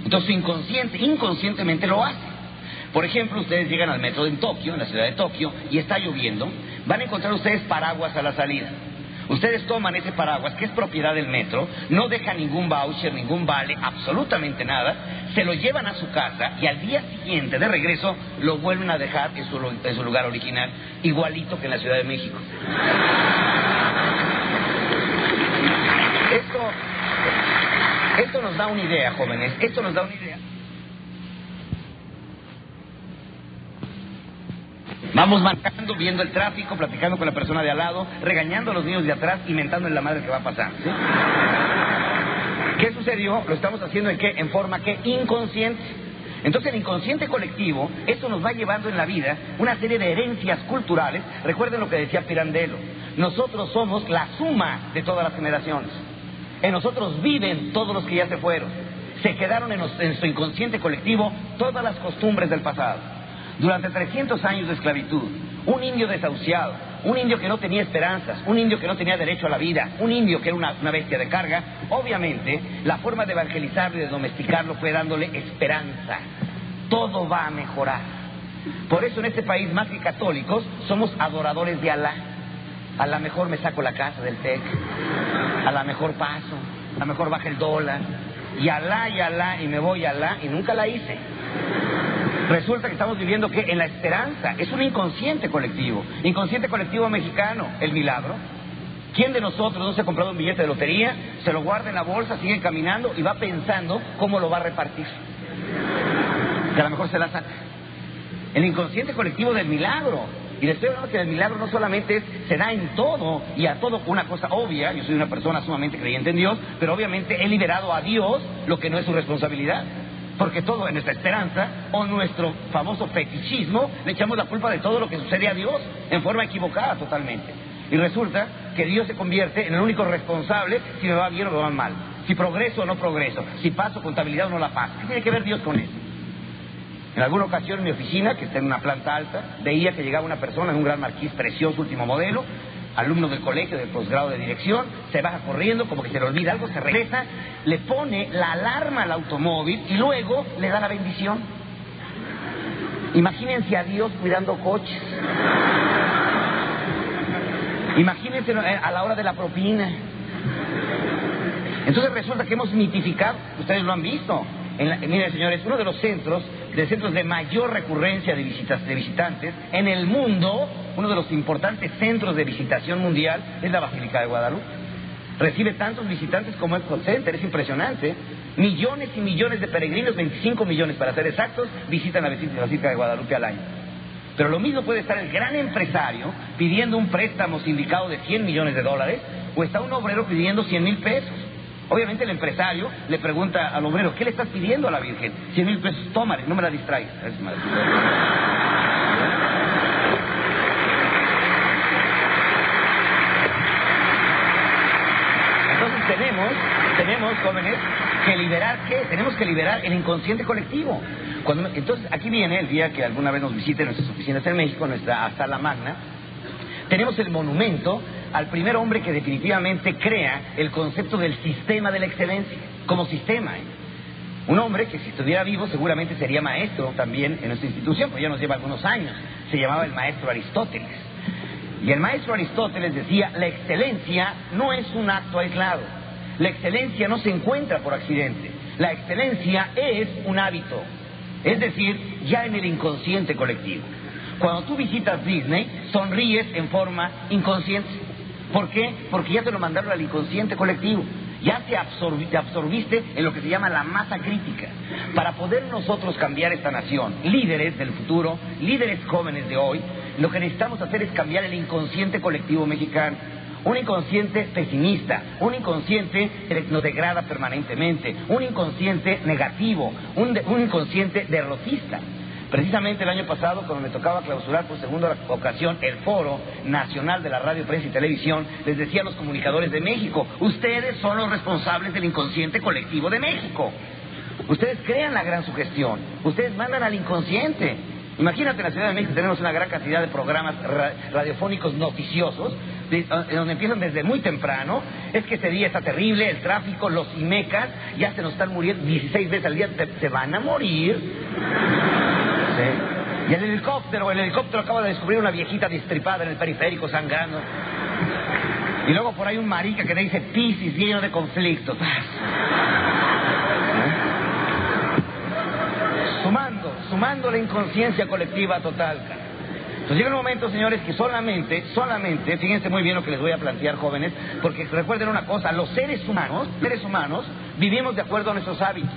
Entonces inconsciente, inconscientemente lo hace. Por ejemplo, ustedes llegan al metro en Tokio, en la ciudad de Tokio, y está lloviendo, van a encontrar ustedes paraguas a la salida. Ustedes toman ese paraguas, que es propiedad del metro, no dejan ningún voucher, ningún vale, absolutamente nada, se lo llevan a su casa y al día siguiente de regreso lo vuelven a dejar en su, en su lugar original, igualito que en la Ciudad de México. Esto, esto nos da una idea, jóvenes, esto nos da una idea. Vamos marcando, viendo el tráfico, platicando con la persona de al lado, regañando a los niños de atrás, inventando en la madre que va a pasar. ¿Qué sucedió? Lo estamos haciendo en qué? En forma que inconsciente. Entonces el inconsciente colectivo, esto nos va llevando en la vida una serie de herencias culturales. Recuerden lo que decía Pirandello. Nosotros somos la suma de todas las generaciones. En nosotros viven todos los que ya se fueron. Se quedaron en, nuestro inconsciente colectivo todas las costumbres del pasado. Durante 300 años de esclavitud, un indio desahuciado, un indio que no tenía esperanzas, un indio que no tenía derecho a la vida, un indio que era una, una bestia de carga, obviamente la forma de evangelizarlo y de domesticarlo fue dándole esperanza. Todo va a mejorar. Por eso en este país, más que católicos, somos adoradores de Alá. A la mejor me saco la casa del TEC, a la mejor paso, a la mejor baja el dólar, y Alá y Alá, y me voy a Alá, y nunca la hice. Resulta que estamos viviendo que en la esperanza es un inconsciente colectivo, inconsciente colectivo mexicano, el milagro. ¿Quién de nosotros no se ha comprado un billete de lotería, se lo guarda en la bolsa, sigue caminando y va pensando cómo lo va a repartir? Que a lo mejor se la saca. El inconsciente colectivo del milagro. Y les estoy hablando que el milagro no solamente es, se da en todo y a todo una cosa obvia. Yo soy una persona sumamente creyente en Dios, pero obviamente he liberado a Dios lo que no es su responsabilidad. Porque todo en nuestra esperanza o nuestro famoso fetichismo le echamos la culpa de todo lo que sucede a Dios en forma equivocada totalmente. Y resulta que Dios se convierte en el único responsable si me va bien o me va mal, si progreso o no progreso, si paso contabilidad o no la paso. ¿Qué tiene que ver Dios con eso? En alguna ocasión en mi oficina, que está en una planta alta, veía que llegaba una persona en un gran marquís precioso, último modelo, alumno del colegio de posgrado de dirección, se baja corriendo, como que se le olvida algo, se regresa, le pone la alarma al automóvil y luego le da la bendición. Imagínense a Dios cuidando coches. Imagínense a la hora de la propina. Entonces resulta que hemos mitificado, ustedes lo han visto, miren, señores, uno de los centros, de centros de mayor recurrencia de, visitas, de visitantes en el mundo, uno de los importantes centros de visitación mundial es la Basílica de Guadalupe. Recibe tantos visitantes como el Center, es impresionante. Millones y millones de peregrinos, 25 millones para ser exactos, visitan la Basílica de Guadalupe al año. Pero lo mismo puede estar el gran empresario pidiendo un préstamo sindicado de 100 millones de dólares o está un obrero pidiendo 100 mil pesos. Obviamente el empresario le pregunta al obrero, ¿qué le estás pidiendo a la Virgen? Cien mil pesos, tómale, no me la distraigas. Entonces tenemos, tenemos, jóvenes, que liberar qué? Tenemos que liberar el inconsciente colectivo. Cuando, entonces, aquí viene el día que alguna vez nos visiten nuestras oficinas en México, nuestra sala magna, tenemos el monumento al primer hombre que definitivamente crea el concepto del sistema de la excelencia, como sistema. Un hombre que si estuviera vivo seguramente sería maestro también en nuestra institución, porque ya nos lleva algunos años. Se llamaba el maestro Aristóteles. Y el maestro Aristóteles decía, la excelencia no es un acto aislado. La excelencia no se encuentra por accidente. La excelencia es un hábito. Es decir, ya en el inconsciente colectivo. Cuando tú visitas Disney, sonríes en forma inconsciente. ¿Por qué? Porque ya te lo mandaron al inconsciente colectivo. Ya te, te, absorbiste en lo que se llama la masa crítica. Para poder nosotros cambiar esta nación, líderes del futuro, líderes jóvenes de hoy, lo que necesitamos hacer es cambiar el inconsciente colectivo mexicano. Un inconsciente pesimista, un inconsciente que nos degrada permanentemente, un inconsciente negativo, un, un inconsciente derrotista. Precisamente el año pasado, cuando me tocaba clausurar por segunda ocasión el Foro Nacional de la Radio, Prensa y Televisión, les decía a los comunicadores de México, ustedes son los responsables del inconsciente colectivo de México. Ustedes crean la gran sugestión, ustedes mandan al inconsciente. Imagínate en la Ciudad de México tenemos una gran cantidad de programas radiofónicos noticiosos, donde empiezan desde muy temprano. Es que ese día está terrible, el tráfico, los IMECAS, ya se nos están muriendo 16 veces al día, se van a morir. Y el helicóptero, el helicóptero acaba de descubrir una viejita destripada en el periférico sangrando. Y luego por ahí un marica que le dice Piscis lleno de conflictos. Sumando, sumando la inconsciencia colectiva total. Entonces llega un momento, señores, que solamente, solamente, fíjense muy bien lo que les voy a plantear, jóvenes, porque recuerden una cosa, los seres humanos, seres humanos, vivimos de acuerdo a nuestros hábitos,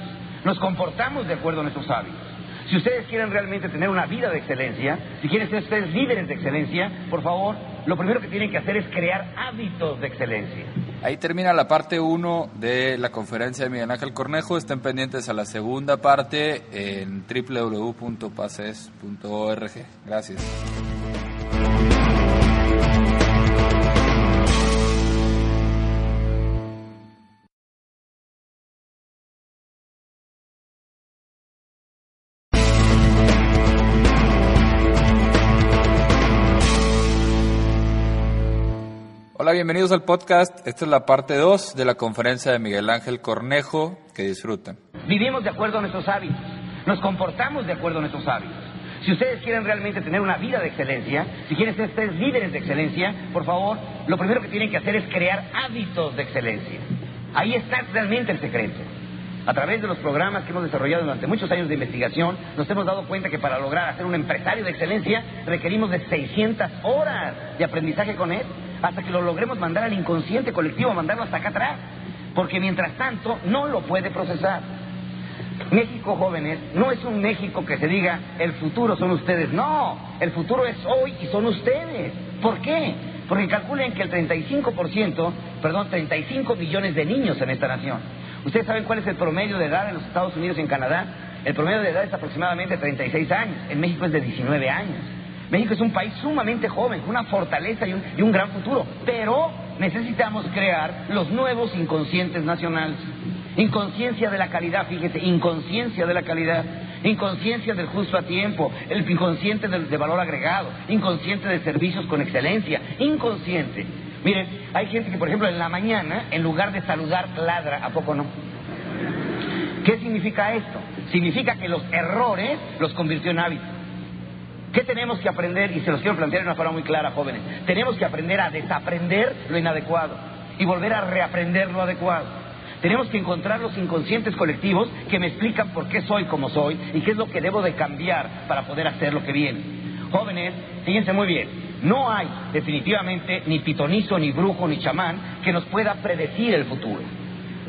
nos comportamos de acuerdo a nuestros hábitos. Si ustedes quieren realmente tener una vida de excelencia, si quieren ser ustedes líderes de excelencia, por favor, lo primero que tienen que hacer es crear hábitos de excelencia. Ahí termina la parte 1 de la conferencia de Miguel Ángel Cornejo. Estén pendientes a la segunda parte en www.pases.org. Gracias. Hola, bienvenidos al podcast. Esta es la parte 2 de la conferencia de Miguel Ángel Cornejo. Que disfruten. Vivimos de acuerdo a nuestros hábitos, nos comportamos de acuerdo a nuestros hábitos. Si ustedes quieren realmente tener una vida de excelencia, si quieren ser ustedes líderes de excelencia, por favor, lo primero que tienen que hacer es crear hábitos de excelencia. Ahí está realmente el secreto. A través de los programas que hemos desarrollado durante muchos años de investigación, nos hemos dado cuenta que para lograr ser un empresario de excelencia requerimos de 600 horas de aprendizaje con él, hasta que lo logremos mandar al inconsciente colectivo, mandarlo hasta acá atrás, porque mientras tanto no lo puede procesar. México jóvenes no es un México que se diga el futuro son ustedes, no, el futuro es hoy y son ustedes. ¿Por qué? Porque calculen que el 35%, perdón, 35 millones de niños en esta nación ¿Ustedes saben cuál es el promedio de edad en los Estados Unidos y en Canadá? El promedio de edad es aproximadamente 36 años. En México es de 19 años. México es un país sumamente joven, con una fortaleza y un, y un gran futuro. Pero necesitamos crear los nuevos inconscientes nacionales. Inconsciencia de la calidad, fíjese, inconsciencia de la calidad, inconsciencia del justo a tiempo, el inconsciente del, de valor agregado, inconsciente de servicios con excelencia, inconsciente Miren, hay gente que, por ejemplo, en la mañana, en lugar de saludar, ladra, ¿a poco no? ¿Qué significa esto? Significa que los errores los convirtió en hábitos. ¿Qué tenemos que aprender? Y se los quiero plantear de una forma muy clara, jóvenes. Tenemos que aprender a desaprender lo inadecuado y volver a reaprender lo adecuado. Tenemos que encontrar los inconscientes colectivos que me explican por qué soy como soy y qué es lo que debo de cambiar para poder hacer lo que viene. Jóvenes, fíjense muy bien. No hay definitivamente ni pitonizo, ni brujo, ni chamán que nos pueda predecir el futuro.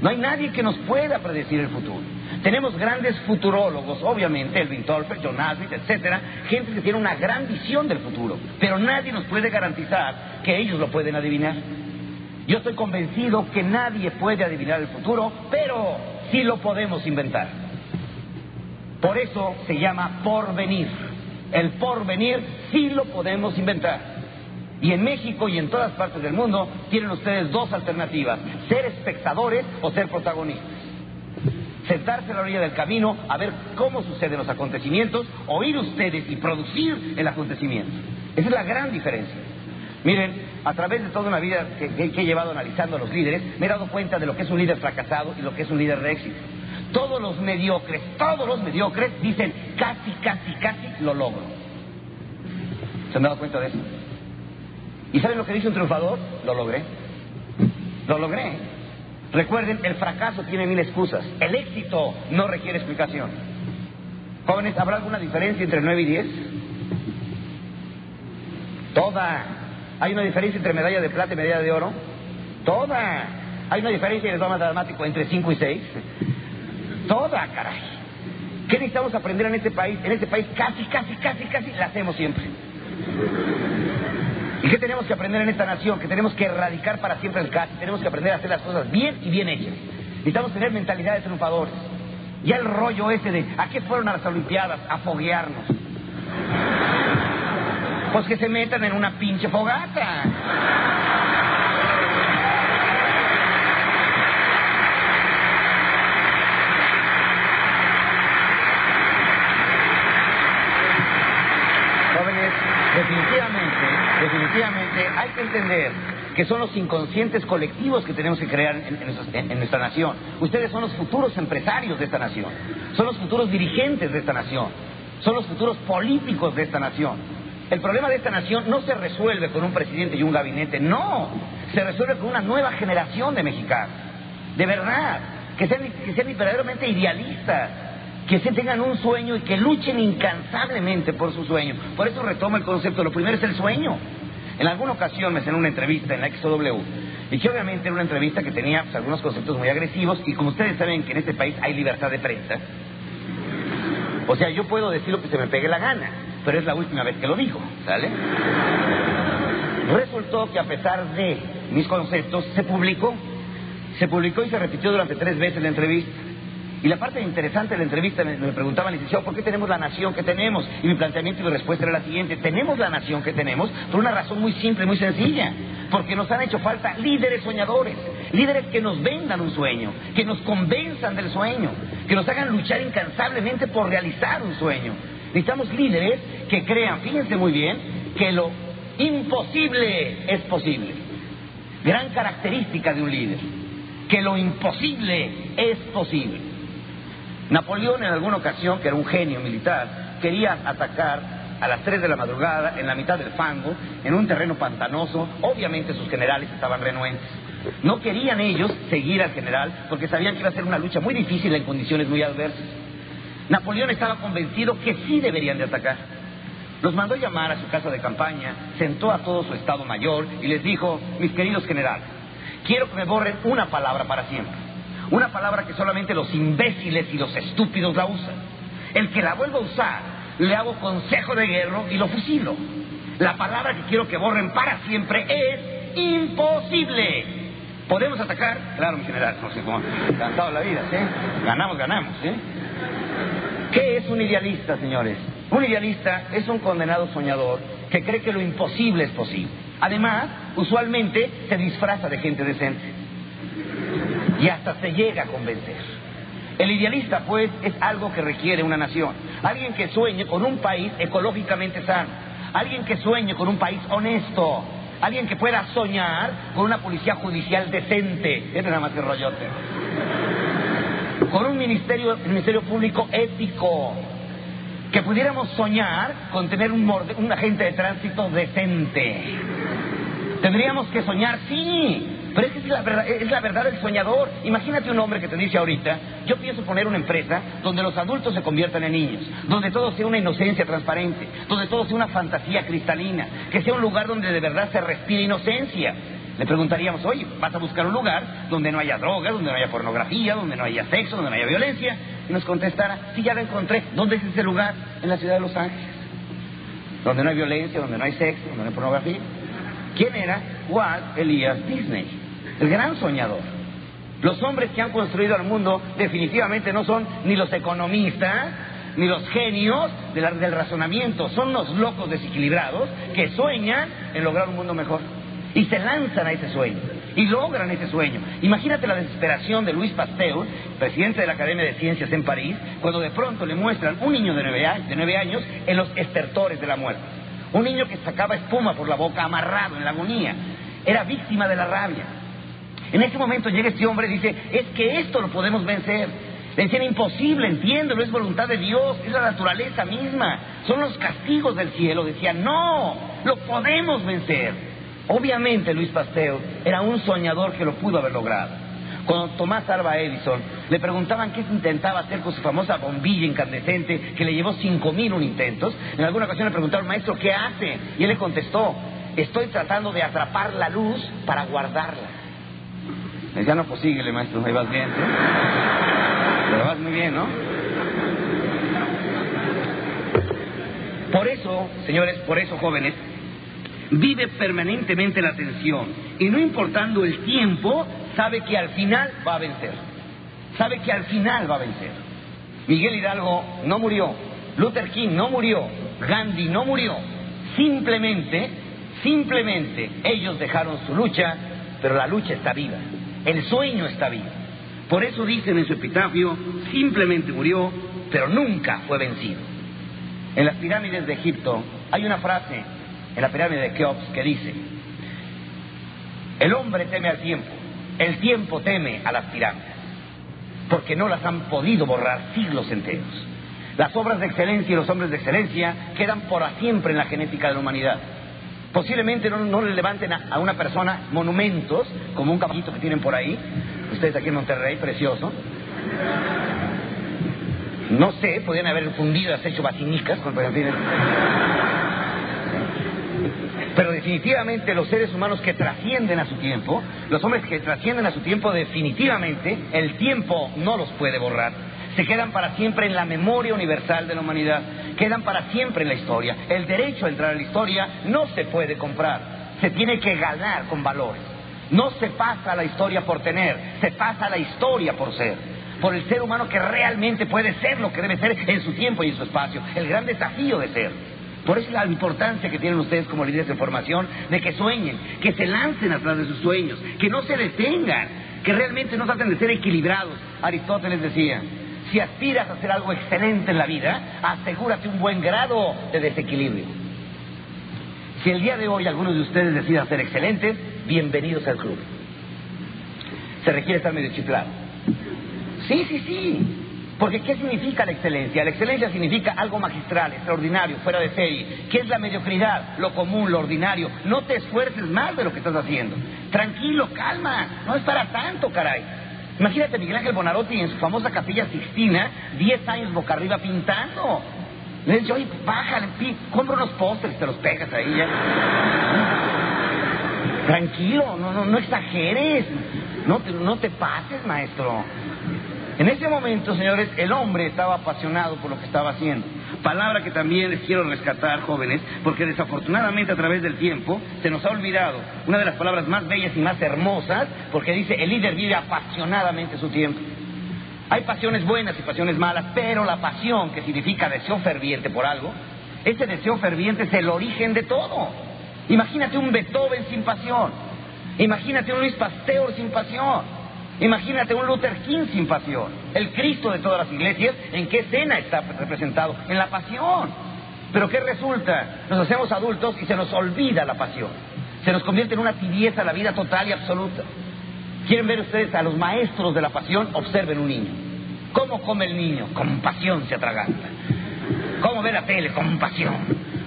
No hay nadie que nos pueda predecir el futuro. Tenemos grandes futurólogos, obviamente, Elvin Tolfer, John Nasbitt, etcétera, gente que tiene una gran visión del futuro, pero nadie nos puede garantizar que ellos lo pueden adivinar. Yo estoy convencido que nadie puede adivinar el futuro, pero sí lo podemos inventar. Por eso se llama porvenir. El porvenir sí lo podemos inventar. Y en México y en todas partes del mundo tienen ustedes dos alternativas, ser espectadores o ser protagonistas. Sentarse a la orilla del camino a ver cómo suceden los acontecimientos, oír ustedes y producir el acontecimiento. Esa es la gran diferencia. Miren, a través de toda una vida que, que, he llevado analizando a los líderes, me he dado cuenta de lo que es un líder fracasado y lo que es un líder de éxito. Todos los mediocres, todos los mediocres dicen casi, casi, casi lo logro. ¿Se han dado cuenta de eso? ¿Y saben lo que dice un triunfador? Lo logré. Lo logré. Recuerden, el fracaso tiene mil excusas. El éxito no requiere explicación. Jóvenes, ¿habrá alguna diferencia entre 9 y 10? Toda. ¿Hay una diferencia entre medalla de plata y medalla de oro? Toda. ¿Hay una diferencia en el drama dramático entre 5 y 6? Toda, caray. ¿Qué necesitamos aprender en este país? En este país casi, casi, casi, casi la hacemos siempre. ¿Y qué tenemos que aprender en esta nación? Que tenemos que erradicar para siempre el casi. Tenemos que aprender a hacer las cosas bien y bien hechas. Necesitamos tener mentalidad de triunfadores. Ya el rollo ese de ¿a qué fueron a las Olimpiadas? A foguearnos. Pues que se metan en una pinche fogata. definitivamente, hay que entender que son los inconscientes colectivos que tenemos que crear en, nuestra nación. Ustedes son los futuros empresarios de esta nación, son los futuros dirigentes de esta nación, son los futuros políticos de esta nación. El problema de esta nación no se resuelve con un presidente y un gabinete, no, se resuelve con una nueva generación de mexicanos, de verdad, que sean, que sean verdaderamente idealistas, que se tengan un sueño y que luchen incansablemente por su sueño. Por eso retomo el concepto, lo primero es el sueño. En alguna ocasión me hacen una entrevista en la XW y que obviamente era una entrevista que tenía pues, algunos conceptos muy agresivos y como ustedes saben que en este país hay libertad de prensa, o sea, yo puedo decir lo que se me pegue la gana, pero es la última vez que lo digo, ¿sale? Resultó que a pesar de mis conceptos se publicó, se publicó y se repitió durante tres veces la entrevista. Y la parte interesante de la entrevista me, me preguntaban, licenciado, ¿por qué tenemos la nación que tenemos? Y mi planteamiento y mi respuesta era la siguiente, tenemos la nación que tenemos por una razón muy simple, muy sencilla, porque nos han hecho falta líderes soñadores, líderes que nos vendan un sueño, que nos convenzan del sueño, que nos hagan luchar incansablemente por realizar un sueño. Necesitamos líderes que crean, fíjense muy bien, que lo imposible es posible. gran característica de un líder, que lo imposible es posible. Napoleón en alguna ocasión, que era un genio militar, quería atacar a las 3 de la madrugada en la mitad del fango, en un terreno pantanoso, obviamente sus generales estaban renuentes. No querían ellos seguir al general porque sabían que iba a ser una lucha muy difícil en condiciones muy adversas. Napoleón estaba convencido que sí deberían de atacar. Los mandó llamar a su casa de campaña, sentó a todo su estado mayor y les dijo, mis queridos generales, quiero que me borren una palabra para siempre. Una palabra que solamente los imbéciles y los estúpidos la usan. El que la vuelva a usar, le hago consejo de guerra y lo fusilo. La palabra que quiero que borren para siempre es imposible. ¿Podemos atacar? Claro, mi general. No sé cómo. Cansado la vida, ¿sí? Ganamos, ganamos, ¿sí? ¿Qué es un idealista, señores? Un idealista es un condenado soñador que cree que lo imposible es posible. Además, usualmente se disfraza de gente decente y hasta se llega a convencer. El idealista, pues, es algo que requiere una nación. Alguien que sueñe con un país ecológicamente sano. Alguien que sueñe con un país honesto. Alguien que pueda soñar con una policía judicial decente. Este nada más que rollote. Con un ministerio, ministerio público ético. Que pudiéramos soñar con tener un, un agente de tránsito decente. Tendríamos que soñar, sí, pero es que es la, verdad, es la verdad del soñador. Imagínate un hombre que te dice ahorita, yo pienso poner una empresa donde los adultos se conviertan en niños, donde todo sea una inocencia transparente, donde todo sea una fantasía cristalina, que sea un lugar donde de verdad se respire inocencia. Le preguntaríamos, oye, vas a buscar un lugar donde no haya drogas, donde no haya pornografía, donde no haya sexo, donde no haya violencia. Y nos contestara, sí, ya lo encontré. ¿Dónde es ese lugar? En la ciudad de Los Ángeles. Donde no hay violencia, donde no hay sexo, donde no hay pornografía. ¿Quién era? Walt Elias Disney el gran soñador. Los hombres que han construido el mundo definitivamente no son ni los economistas, ni los genios del razonamiento, son los locos desequilibrados que sueñan en lograr un mundo mejor. Y se lanzan a ese sueño, y logran ese sueño. Imagínate la desesperación de Luis Pasteur, presidente de la Academia de Ciencias en París, cuando de pronto le muestran un niño de nueve, de nueve años en los estertores de la muerte. Un niño que sacaba espuma por la boca amarrado en la agonía. Era víctima de la rabia. En ese momento llega este hombre y dice, es que esto lo podemos vencer. Le decían, imposible, entiéndelo, es voluntad de Dios, es la naturaleza misma, son los castigos del cielo. Decían, no, lo podemos vencer. Obviamente Luis Pasteur era un soñador que lo pudo haber logrado. Cuando Tomás Alba Edison le preguntaban qué se intentaba hacer con su famosa bombilla incandescente que le llevó cinco mil intentos, en alguna ocasión le preguntaron, maestro, ¿qué hace? Y él le contestó, estoy tratando de atrapar la luz para guardarla. Me decía, no, pues maestro, ahí vas bien. Pero vas muy bien, ¿no? Por eso, señores, por eso, jóvenes, vive permanentemente la tensión y no importando el tiempo, sabe que al final va a vencer. Sabe que al final va a vencer. Miguel Hidalgo no murió, Luther King no murió, Gandhi no murió. Simplemente, simplemente ellos dejaron su lucha, pero la lucha está viva. El sueño está vivo. Por eso dicen en su epitafio, simplemente murió, pero nunca fue vencido. En las pirámides de Egipto hay una frase, en la pirámide de Keops, que dice, el hombre teme al tiempo, el tiempo teme a las pirámides, porque no las han podido borrar siglos enteros. Las obras de excelencia y los hombres de excelencia quedan por siempre en la genética de la humanidad. Posiblemente no, le levanten a, una persona monumentos, como un caballito que tienen por ahí, ustedes aquí en Monterrey, precioso. No sé, podrían haber fundido, hecho basinicas con pero definitivamente los seres humanos que trascienden a su tiempo, los hombres que trascienden a su tiempo, definitivamente el tiempo no los puede borrar se quedan para siempre en la memoria universal de la humanidad, quedan para siempre en la historia. El derecho a entrar a la historia no se puede comprar, se tiene que ganar con valores. No se pasa a la historia por tener, se pasa a la historia por ser. Por el ser humano que realmente puede ser lo que debe ser en su tiempo y en su espacio. El gran desafío de ser. Por eso la importancia que tienen ustedes como líderes de formación de que sueñen, que se lancen atrás de sus sueños, que no se detengan, que realmente no traten de ser equilibrados. Aristóteles decía, si aspiras a hacer algo excelente en la vida, asegúrate un buen grado de desequilibrio. Si el día de hoy algunos de ustedes deciden ser excelentes, bienvenidos al club. Se requiere estar medio chiflado. Sí, sí, sí. Porque ¿qué significa la excelencia? La excelencia significa algo magistral, extraordinario, fuera de serie. ¿Qué es la mediocridad? Lo común, lo ordinario. No te esfuerces más de lo que estás haciendo. Tranquilo, calma. No es para tanto, caray. Imagínate Miguel Ángel Bonarotti en su famosa capilla Sixtina, 10 años boca arriba pintando. Le dice, oye, bájale, compra unos pósteres, te los pegas ahí ya. Tranquilo, no, no, no exageres. No te pases, maestro. En ese momento, señores, el hombre estaba apasionado por lo que estaba haciendo. Palabra que también les quiero rescatar, jóvenes, porque desafortunadamente a través del tiempo se nos ha olvidado una de las palabras más bellas y más hermosas, porque dice, el líder vive apasionadamente su tiempo. Hay pasiones buenas y pasiones malas, pero la pasión, que significa deseo ferviente por algo, ese deseo ferviente es el origen de todo. Imagínate un Beethoven sin pasión. Imagínate un Luis Pasteur sin pasión. Imagínate un Luther King sin pasión. El Cristo de todas las iglesias, ¿en qué escena está representado? En la pasión. Pero ¿qué resulta? Nos hacemos adultos y se nos olvida la pasión. Se nos convierte en una tibieza la vida total y absoluta. ¿Quieren ver ustedes a los maestros de la pasión? Observen un niño. ¿Cómo come el niño? Con pasión se atraganta. ¿Cómo ve la tele? Con pasión.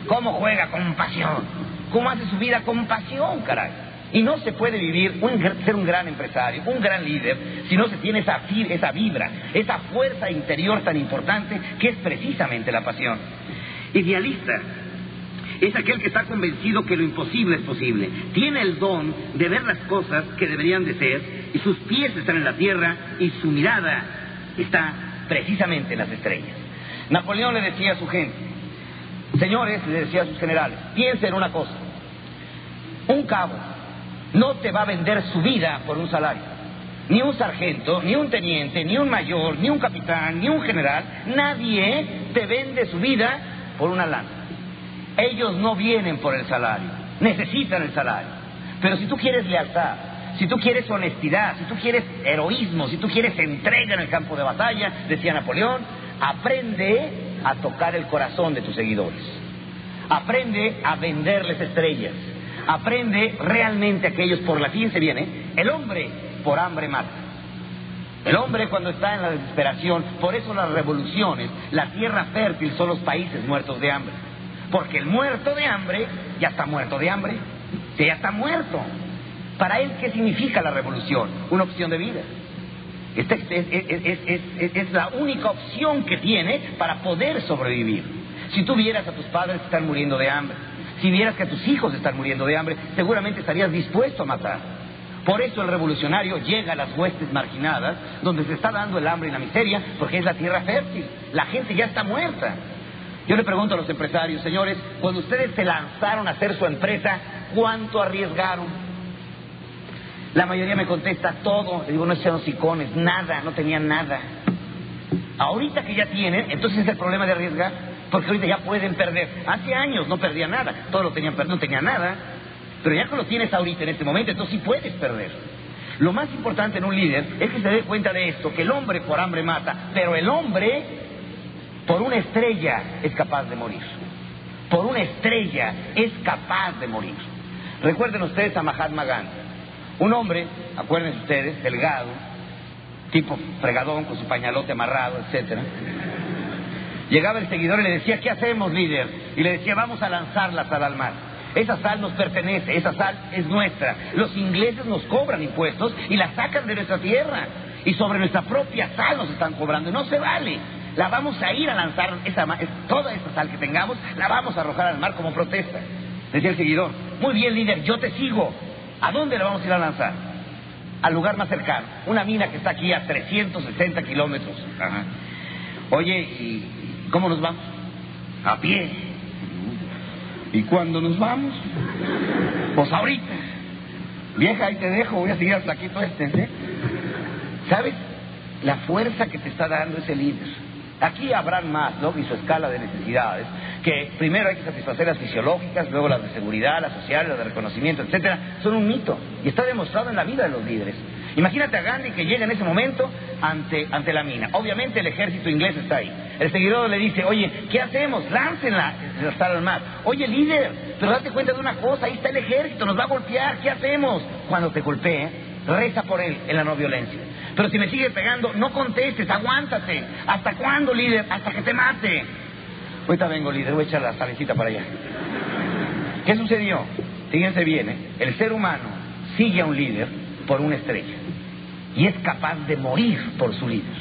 ¿Cómo juega? Con pasión. ¿Cómo hace su vida? Con pasión, caray. Y no se puede vivir, ser un gran empresario, un gran líder, si no se tiene esa, esa vibra, esa fuerza interior tan importante que es precisamente la pasión. Idealista es aquel que está convencido que lo imposible es posible. Tiene el don de ver las cosas que deberían de ser y sus pies están en la tierra y su mirada está precisamente en las estrellas. Napoleón le decía a su gente, señores, le decía a sus generales, piensen en una cosa, un cabo no te va a vender su vida por un salario. Ni un sargento, ni un teniente, ni un mayor, ni un capitán, ni un general, nadie te vende su vida por una lana. Ellos no vienen por el salario, necesitan el salario. Pero si tú quieres lealtad, si tú quieres honestidad, si tú quieres heroísmo, si tú quieres entrega en el campo de batalla, decía Napoleón, aprende a tocar el corazón de tus seguidores. Aprende a venderles estrellas aprende realmente aquellos por la se viene, el hombre por hambre mata. El hombre cuando está en la desesperación, por eso las revoluciones, la tierra fértil son los países muertos de hambre. Porque el muerto de hambre ya está muerto de hambre, ya está muerto. Para él, ¿qué significa la revolución? Una opción de vida. Esta es, la única opción que tiene para poder sobrevivir. Si tú vieras a tus padres que están muriendo de hambre, si vieras que tus hijos están muriendo de hambre, seguramente estarías dispuesto a matar. Por eso el revolucionario llega a las huestes marginadas, donde se está dando el hambre y la miseria, porque es la tierra fértil. La gente ya está muerta. Yo le pregunto a los empresarios, señores, cuando ustedes se lanzaron a hacer su empresa, ¿cuánto arriesgaron? La mayoría me contesta todo. Le digo, no sean icones, nada, no tenían nada. Ahorita que ya tienen, entonces es el problema de arriesgar. Porque ahorita ya pueden perder. Hace años no perdía nada, todos lo tenían no tenía nada. Pero ya que lo tienes ahorita en este momento, entonces sí puedes perder. Lo más importante en un líder es que se dé cuenta de esto, que el hombre por hambre mata, pero el hombre por una estrella es capaz de morir. Por una estrella es capaz de morir. Recuerden ustedes a Mahatma Gandhi. Un hombre, acuérdense ustedes, delgado, tipo fregadón con su pañalote amarrado, etcétera Llegaba el seguidor y le decía, ¿qué hacemos, líder? Y le decía, vamos a lanzar la sal al mar. Esa sal nos pertenece, esa sal es nuestra. Los ingleses nos cobran impuestos y la sacan de nuestra tierra. Y sobre nuestra propia sal nos están cobrando. No se vale. La vamos a ir a lanzar, esa, toda esa sal que tengamos, la vamos a arrojar al mar como protesta. Decía el seguidor, muy bien, líder, yo te sigo. ¿A dónde la vamos a ir a lanzar? Al lugar más cercano. Una mina que está aquí a 360 kilómetros. Oye, ¿y ¿Cómo nos vamos? A pie. ¿Y cuándo nos vamos? Pues ahorita. Vieja, ahí te dejo, voy a seguir al saquito este. ¿eh? ¿Sabes? La fuerza que te está dando ese líder. Aquí habrán más, ¿no? Y su escala de necesidades, que primero hay que satisfacer las fisiológicas, luego las de seguridad, las sociales, las de reconocimiento, etcétera, son un mito. Y está demostrado en la vida de los líderes. Imagínate a Gandhi que llega en ese momento ante, ante la mina. Obviamente el ejército inglés está ahí. El seguidor le dice, oye, ¿qué hacemos? Láncenla hasta al mar. Oye, líder, pero date cuenta de una cosa, ahí está el ejército, nos va a golpear, ¿qué hacemos? Cuando te golpee, reza por él en la no violencia. Pero si me sigue pegando, no contestes, aguántate. ¿Hasta cuándo, líder? Hasta que te mate. Ahorita vengo, líder, voy a echar la salecita para allá. ¿Qué sucedió? Fíjense bien, ¿eh? el ser humano sigue a un líder por una estrella y es capaz de morir por su líder,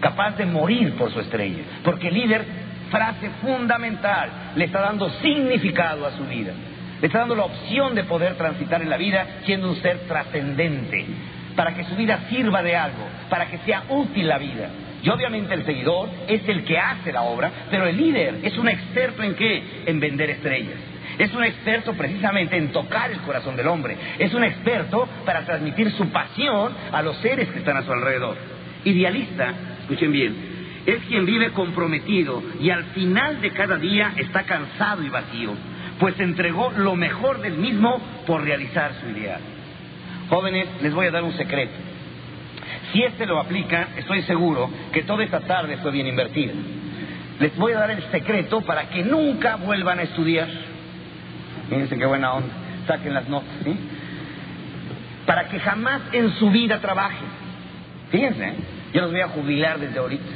capaz de morir por su estrella, porque el líder, frase fundamental, le está dando significado a su vida, le está dando la opción de poder transitar en la vida siendo un ser trascendente, para que su vida sirva de algo, para que sea útil la vida. Y obviamente el seguidor es el que hace la obra, pero el líder es un experto en qué? En vender estrellas. Es un experto precisamente en tocar el corazón del hombre. Es un experto para transmitir su pasión a los seres que están a su alrededor. Idealista, escuchen bien, es quien vive comprometido y al final de cada día está cansado y vacío, pues entregó lo mejor del mismo por realizar su ideal. Jóvenes, les voy a dar un secreto. Si este lo aplican, estoy seguro que toda esta tarde fue bien invertida. Les voy a dar el secreto para que nunca vuelvan a estudiar. Fíjense qué buena onda. Saquen las notas, ¿sí? Para que jamás en su vida trabajen. Fíjense, ¿eh? yo los voy a jubilar desde ahorita.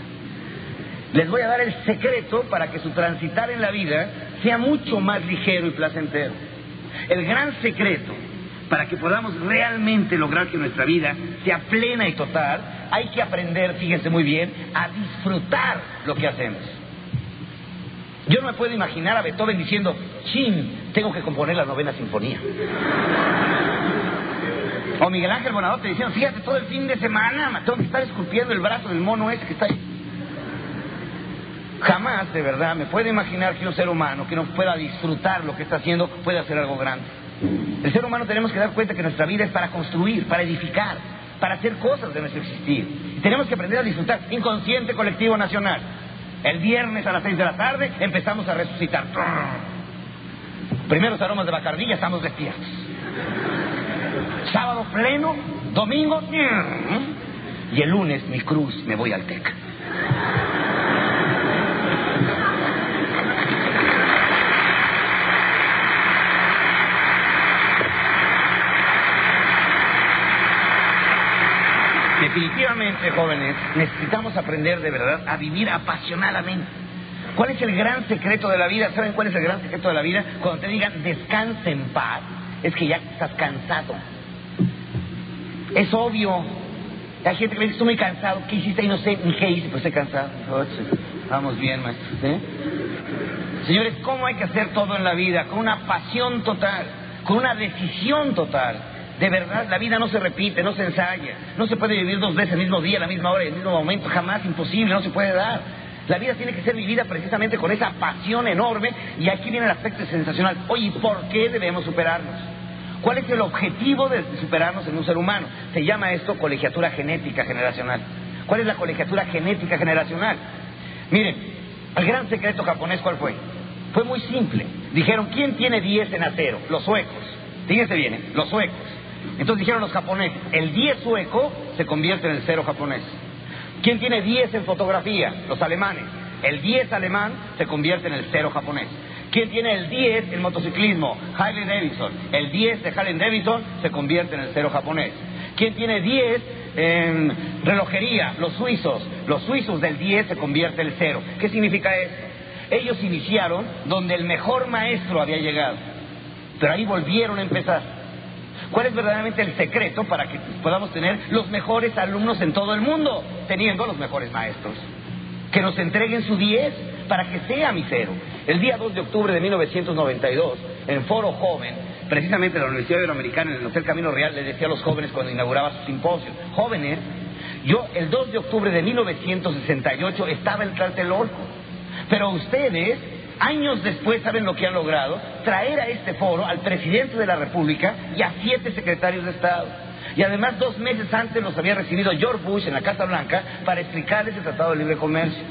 Les voy a dar el secreto para que su transitar en la vida sea mucho más ligero y placentero. El gran secreto para que podamos realmente lograr que nuestra vida sea plena y total, hay que aprender, fíjense muy bien, a disfrutar lo que hacemos. Yo no me puedo imaginar a Beethoven diciendo, chin, tengo que componer la novena sinfonía. O Miguel Ángel Bonadote diciendo, fíjate, todo el fin de semana tengo que estar esculpiendo el brazo del mono ese que está ahí. Jamás, de verdad, me puedo imaginar que un ser humano que no pueda disfrutar lo que está haciendo puede hacer algo grande. El ser humano tenemos que dar cuenta que nuestra vida es para construir, para edificar, para hacer cosas de nuestro existir. Tenemos que aprender a disfrutar. Inconsciente colectivo nacional. El viernes a las seis de la tarde empezamos a resucitar. Primeros aromas de bacardilla, estamos despiertos. Sábado pleno, domingo, y el lunes mi cruz me voy al TEC. Definitivamente, jóvenes, necesitamos aprender de verdad a vivir apasionadamente. ¿Cuál es el gran secreto de la vida? ¿Saben cuál es el gran secreto de la vida? Cuando te digan descansa en paz, es que ya estás cansado. Es obvio. Hay gente que me dice, estoy muy cansado. ¿Qué hiciste? Y no sé ni qué hice, pues estoy cansado. Vamos bien, maestro. Señores, ¿cómo hay que hacer todo en la vida? Con una pasión total, con una decisión total. De verdad, la vida no se repite, no se ensaya. No se puede vivir dos veces el mismo día, la misma hora y el mismo momento. Jamás, imposible, no se puede dar. La vida tiene que ser vivida precisamente con esa pasión enorme. Y aquí viene el aspecto sensacional. Oye, ¿por qué debemos superarnos? ¿Cuál es el objetivo de superarnos en un ser humano? Se llama esto colegiatura genética generacional. ¿Cuál es la colegiatura genética generacional? Miren, el gran secreto japonés, ¿cuál fue? Fue muy simple. Dijeron, ¿quién tiene 10 en acero? Los suecos. Fíjense bien, ¿eh? los suecos. Entonces dijeron los japoneses, el 10 sueco se convierte en el cero japonés. ¿Quién tiene 10 en fotografía? Los alemanes. El 10 alemán se convierte en el cero japonés. ¿Quién tiene el 10 en motociclismo? Harley Davidson. El 10 de Harley Davidson se convierte en el cero japonés. ¿Quién tiene 10 en relojería? Los suizos. Los suizos del 10 se convierte en el cero. ¿Qué significa eso? Ellos iniciaron donde el mejor maestro había llegado. Pero ahí volvieron a empezar. ¿Cuál es verdaderamente el secreto para que podamos tener los mejores alumnos en todo el mundo, teniendo los mejores maestros? Que nos entreguen su 10 para que sea mi cero. El día 2 de octubre de 1992, en Foro Joven, precisamente la Universidad Iberoamericana en el Hotel Camino Real, le decía a los jóvenes cuando inauguraba su simposio, jóvenes, yo el 2 de octubre de 1968 estaba en Tlatelolco, pero ustedes años después, ¿saben lo que han logrado? Traer a este foro al presidente de la República y a siete secretarios de Estado. Y además, dos meses antes los había recibido George Bush en la Casa Blanca para explicarles el Tratado de Libre Comercio.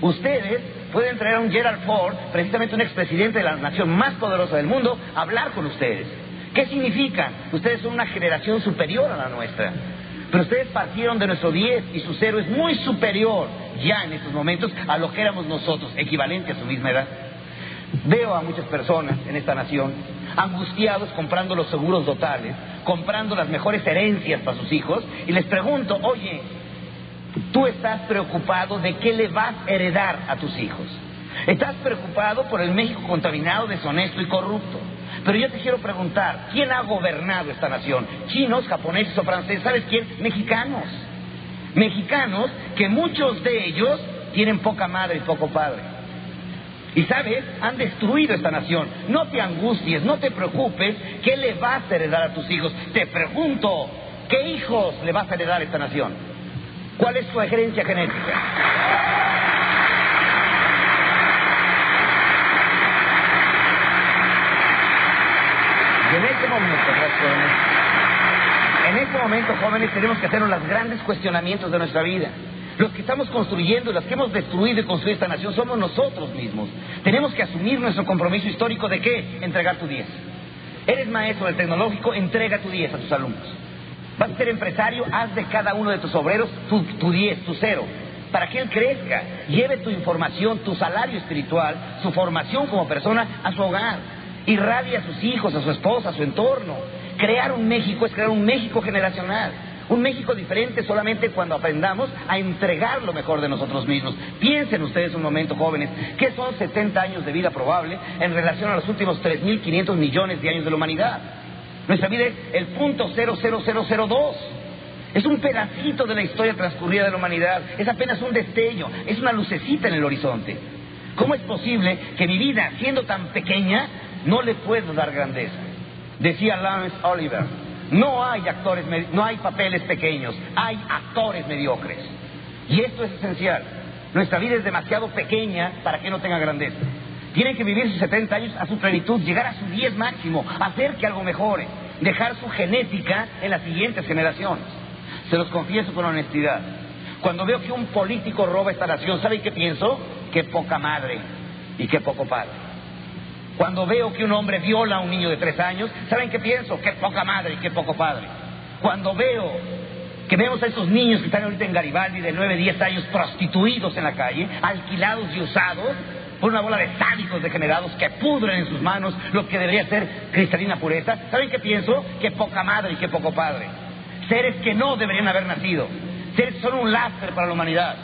Ustedes pueden traer a un Gerald Ford, precisamente un expresidente de la nación más poderosa del mundo, a hablar con ustedes. ¿Qué significa? Ustedes son una generación superior a la nuestra. Pero ustedes partieron de nuestro 10 y su cero es muy superior ya en estos momentos a lo que éramos nosotros, equivalente a su misma edad. Veo a muchas personas en esta nación angustiados comprando los seguros totales, comprando las mejores herencias para sus hijos, y les pregunto, oye, tú estás preocupado de qué le vas a heredar a tus hijos. Estás preocupado por el México contaminado, deshonesto y corrupto. Pero yo te quiero preguntar, ¿quién ha gobernado esta nación? ¿Chinos, japoneses o franceses? ¿Sabes quién? Mexicanos. Mexicanos que muchos de ellos tienen poca madre y poco padre. Y sabes, han destruido esta nación. No te angusties, no te preocupes, ¿qué le vas a heredar a tus hijos? Te pregunto, ¿qué hijos le vas a heredar a esta nación? ¿Cuál es su herencia genética? En este momento, jóvenes, en este momento, jóvenes, tenemos que hacernos los grandes cuestionamientos de nuestra vida. Los que estamos construyendo, los que hemos destruido y construido esta nación somos nosotros mismos. Tenemos que asumir nuestro compromiso histórico de qué? Entregar tu 10. Eres maestro del tecnológico, entrega tu 10 a tus alumnos. Vas a ser empresario, haz de cada uno de tus obreros tu, tu 10, tu cero, para que él crezca, lleve tu información, tu salario espiritual, su formación como persona a su hogar, irradie a sus hijos, a su esposa, a su entorno. Crear un México es crear un México generacional. Un México diferente solamente cuando aprendamos a entregar lo mejor de nosotros mismos. Piensen ustedes un momento, jóvenes, que son 70 años de vida probable en relación a los últimos 3.500 millones de años de la humanidad. Nuestra vida es el punto 00002. Es un pedacito de la historia transcurrida de la humanidad. Es apenas un destello. Es una lucecita en el horizonte. ¿Cómo es posible que mi vida, siendo tan pequeña, no le puedo dar grandeza? Decía Lawrence Oliver. No hay actores, no hay papeles pequeños, hay actores mediocres. Y esto es esencial. Nuestra vida es demasiado pequeña para que no tenga grandeza. Tienen que vivir sus 70 años a su plenitud, llegar a su 10 máximo, hacer que algo mejore, dejar su genética en las siguientes generaciones. Se los confieso con honestidad. Cuando veo que un político roba esta nación, ¿saben qué pienso? Qué poca madre y qué poco padre. Cuando veo que un hombre viola a un niño de tres años, ¿saben qué pienso? Qué poca madre y qué poco padre. Cuando veo que vemos a esos niños que están ahorita en Garibaldi de nueve, diez años prostituidos en la calle, alquilados y usados por una bola de sádicos degenerados que pudren en sus manos lo que debería ser cristalina pureza, ¿saben qué pienso? Qué poca madre y qué poco padre. Seres que no deberían haber nacido, seres que son un lastre para la humanidad,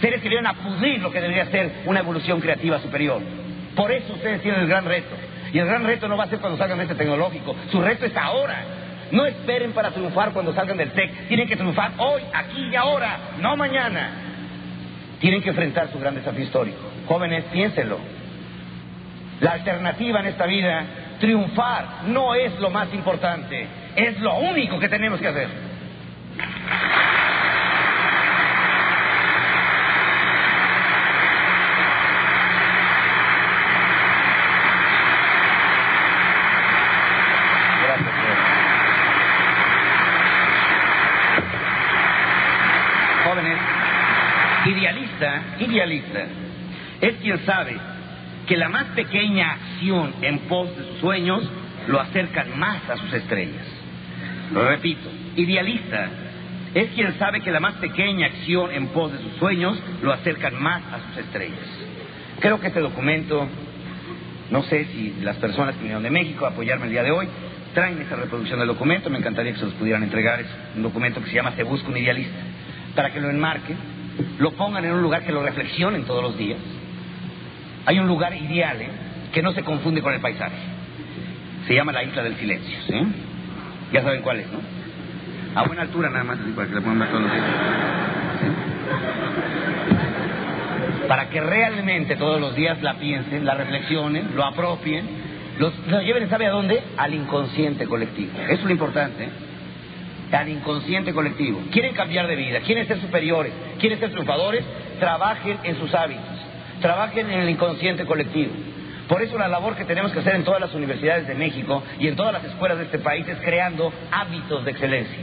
seres que vienen a pudrir lo que debería ser una evolución creativa superior. Por eso ustedes tienen el gran reto. Y el gran reto no va a ser cuando salgan de este tecnológico. Su reto es ahora. No esperen para triunfar cuando salgan del TEC. Tienen que triunfar hoy, aquí y ahora, no mañana. Tienen que enfrentar su gran desafío histórico. Jóvenes, piénsenlo. La alternativa en esta vida, triunfar, no es lo más importante. Es lo único que tenemos que hacer. Idealista, es quien sabe que la más pequeña acción en pos de sus sueños lo acercan más a sus estrellas. Lo repito, idealista es quien sabe que la más pequeña acción en pos de sus sueños lo acercan más a sus estrellas. Creo que este documento, no sé si las personas que vinieron de México a apoyarme el día de hoy, traen esa reproducción del documento, me encantaría que se los pudieran entregar, es un documento que se llama Se busca un idealista, para que lo enmarquen lo pongan en un lugar que lo reflexionen todos los días. Hay un lugar ideal ¿eh? que no se confunde con el paisaje. Se llama la isla del silencio. ¿sí? Ya saben cuál es, ¿no? A buena altura nada más, para que le pongan todos los días. Para que realmente todos los días la piensen, la reflexionen, lo apropien, los, lo lleven, ¿sabe a dónde? Al inconsciente colectivo. Eso es lo importante. ¿eh? Al inconsciente colectivo. Quieren cambiar de vida, quieren ser superiores, quieren ser triunfadores, trabajen en sus hábitos, trabajen en el inconsciente colectivo. Por eso la labor que tenemos que hacer en todas las universidades de México y en todas las escuelas de este país es creando hábitos de excelencia.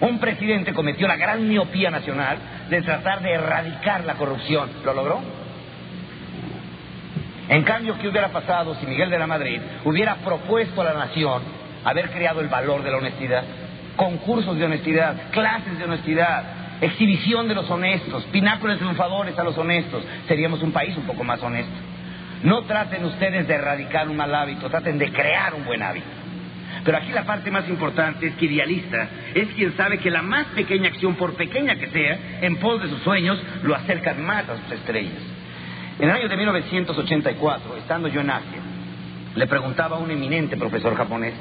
Un presidente cometió la gran miopía nacional de tratar de erradicar la corrupción. ¿Lo logró? En cambio, ¿qué hubiera pasado si Miguel de la Madrid hubiera propuesto a la nación haber creado el valor de la honestidad? Concursos de honestidad, clases de honestidad, exhibición de los honestos, pináculos triunfadores a los honestos, seríamos un país un poco más honesto. No traten ustedes de erradicar un mal hábito, traten de crear un buen hábito. Pero aquí la parte más importante es que idealista es quien sabe que la más pequeña acción, por pequeña que sea, en pos de sus sueños, lo acerca más a sus estrellas. En el año de 1984, estando yo en Asia, le preguntaba a un eminente profesor japonés,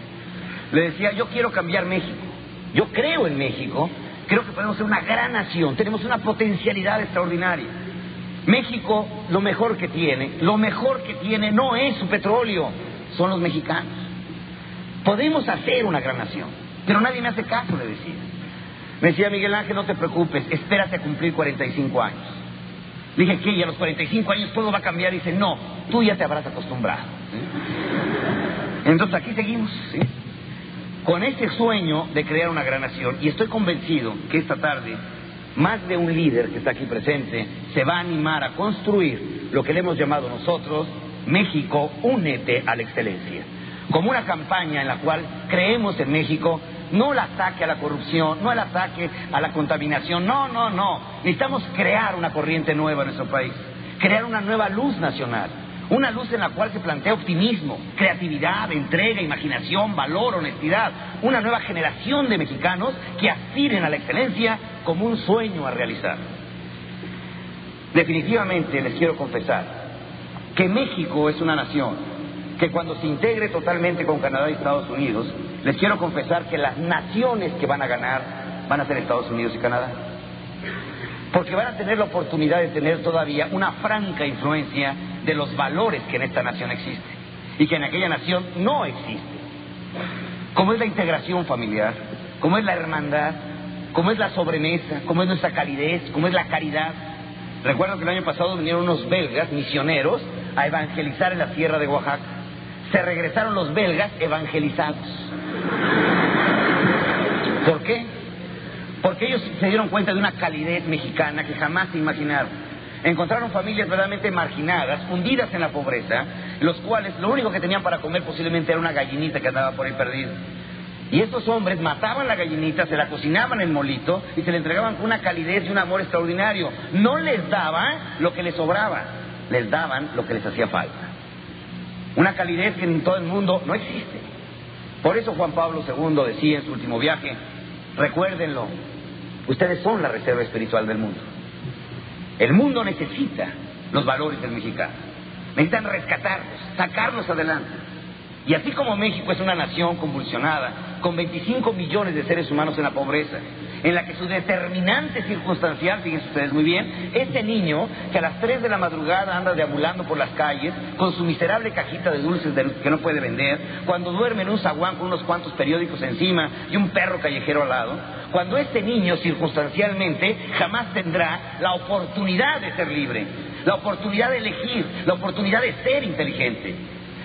le decía, yo quiero cambiar México, yo creo en México, creo que podemos ser una gran nación, tenemos una potencialidad extraordinaria. México, lo mejor que tiene, lo mejor que tiene no es su petróleo, son los mexicanos. Podemos hacer una gran nación, pero nadie me hace caso, le decía. Me decía Miguel Ángel, no te preocupes, espérate a cumplir 45 años. Dije, ¿qué? ¿Y a los 45 años todo va a cambiar? Dice, no, tú ya te habrás acostumbrado. Entonces aquí seguimos. Con ese sueño de crear una gran nación. Y estoy convencido que esta tarde más de un líder que está aquí presente se va a animar a construir lo que le hemos llamado nosotros México, únete a la excelencia. Como una campaña en la cual creemos en México, no el ataque a la corrupción, no el ataque a la contaminación, no, no, no. Necesitamos crear una corriente nueva en nuestro país, crear una nueva luz nacional. Una luz en la cual se plantea optimismo, creatividad, entrega, imaginación, valor, honestidad. Una nueva generación de mexicanos que aspiren a la excelencia como un sueño a realizar. Definitivamente les quiero confesar que México es una nación que cuando se integre totalmente con Canadá y Estados Unidos, les quiero confesar que las naciones que van a ganar van a ser Estados Unidos y Canadá. Porque van a tener la oportunidad de tener todavía una franca influencia de los valores que en esta nación existen y que en aquella nación no existe. Como es la integración familiar, como es la hermandad, como es la sobremesa, como es nuestra calidez, como es la caridad. Recuerdo que el año pasado vinieron unos belgas misioneros a evangelizar en la sierra de Oaxaca. Se regresaron los belgas evangelizados. ¿Por qué? Porque ellos se dieron cuenta de una calidez mexicana que jamás se imaginaron. Encontraron familias verdaderamente marginadas, hundidas en la pobreza, los cuales lo único que tenían para comer posiblemente era una gallinita que andaba por ahí perdida. Y estos hombres mataban la gallinita, se la cocinaban en molito y se le entregaban con una calidez y un amor extraordinario. No les daban lo que les sobraba, les daban lo que les hacía falta. Una calidez que en todo el mundo no existe. Por eso Juan Pablo II decía en su último viaje, recuérdenlo, ustedes son la reserva espiritual del mundo. El mundo necesita los valores del mexicano. Necesitan rescatarlos, sacarlos adelante. Y así como México es una nación convulsionada, con 25 millones de seres humanos en la pobreza, en la que su determinante circunstancial, fíjense ustedes muy bien, este niño que a las 3 de la madrugada anda deambulando por las calles con su miserable cajita de dulces que no puede vender, cuando duerme en un zaguán con unos cuantos periódicos encima y un perro callejero al lado, cuando este niño circunstancialmente jamás tendrá la oportunidad de ser libre, la oportunidad de elegir, la oportunidad de ser inteligente.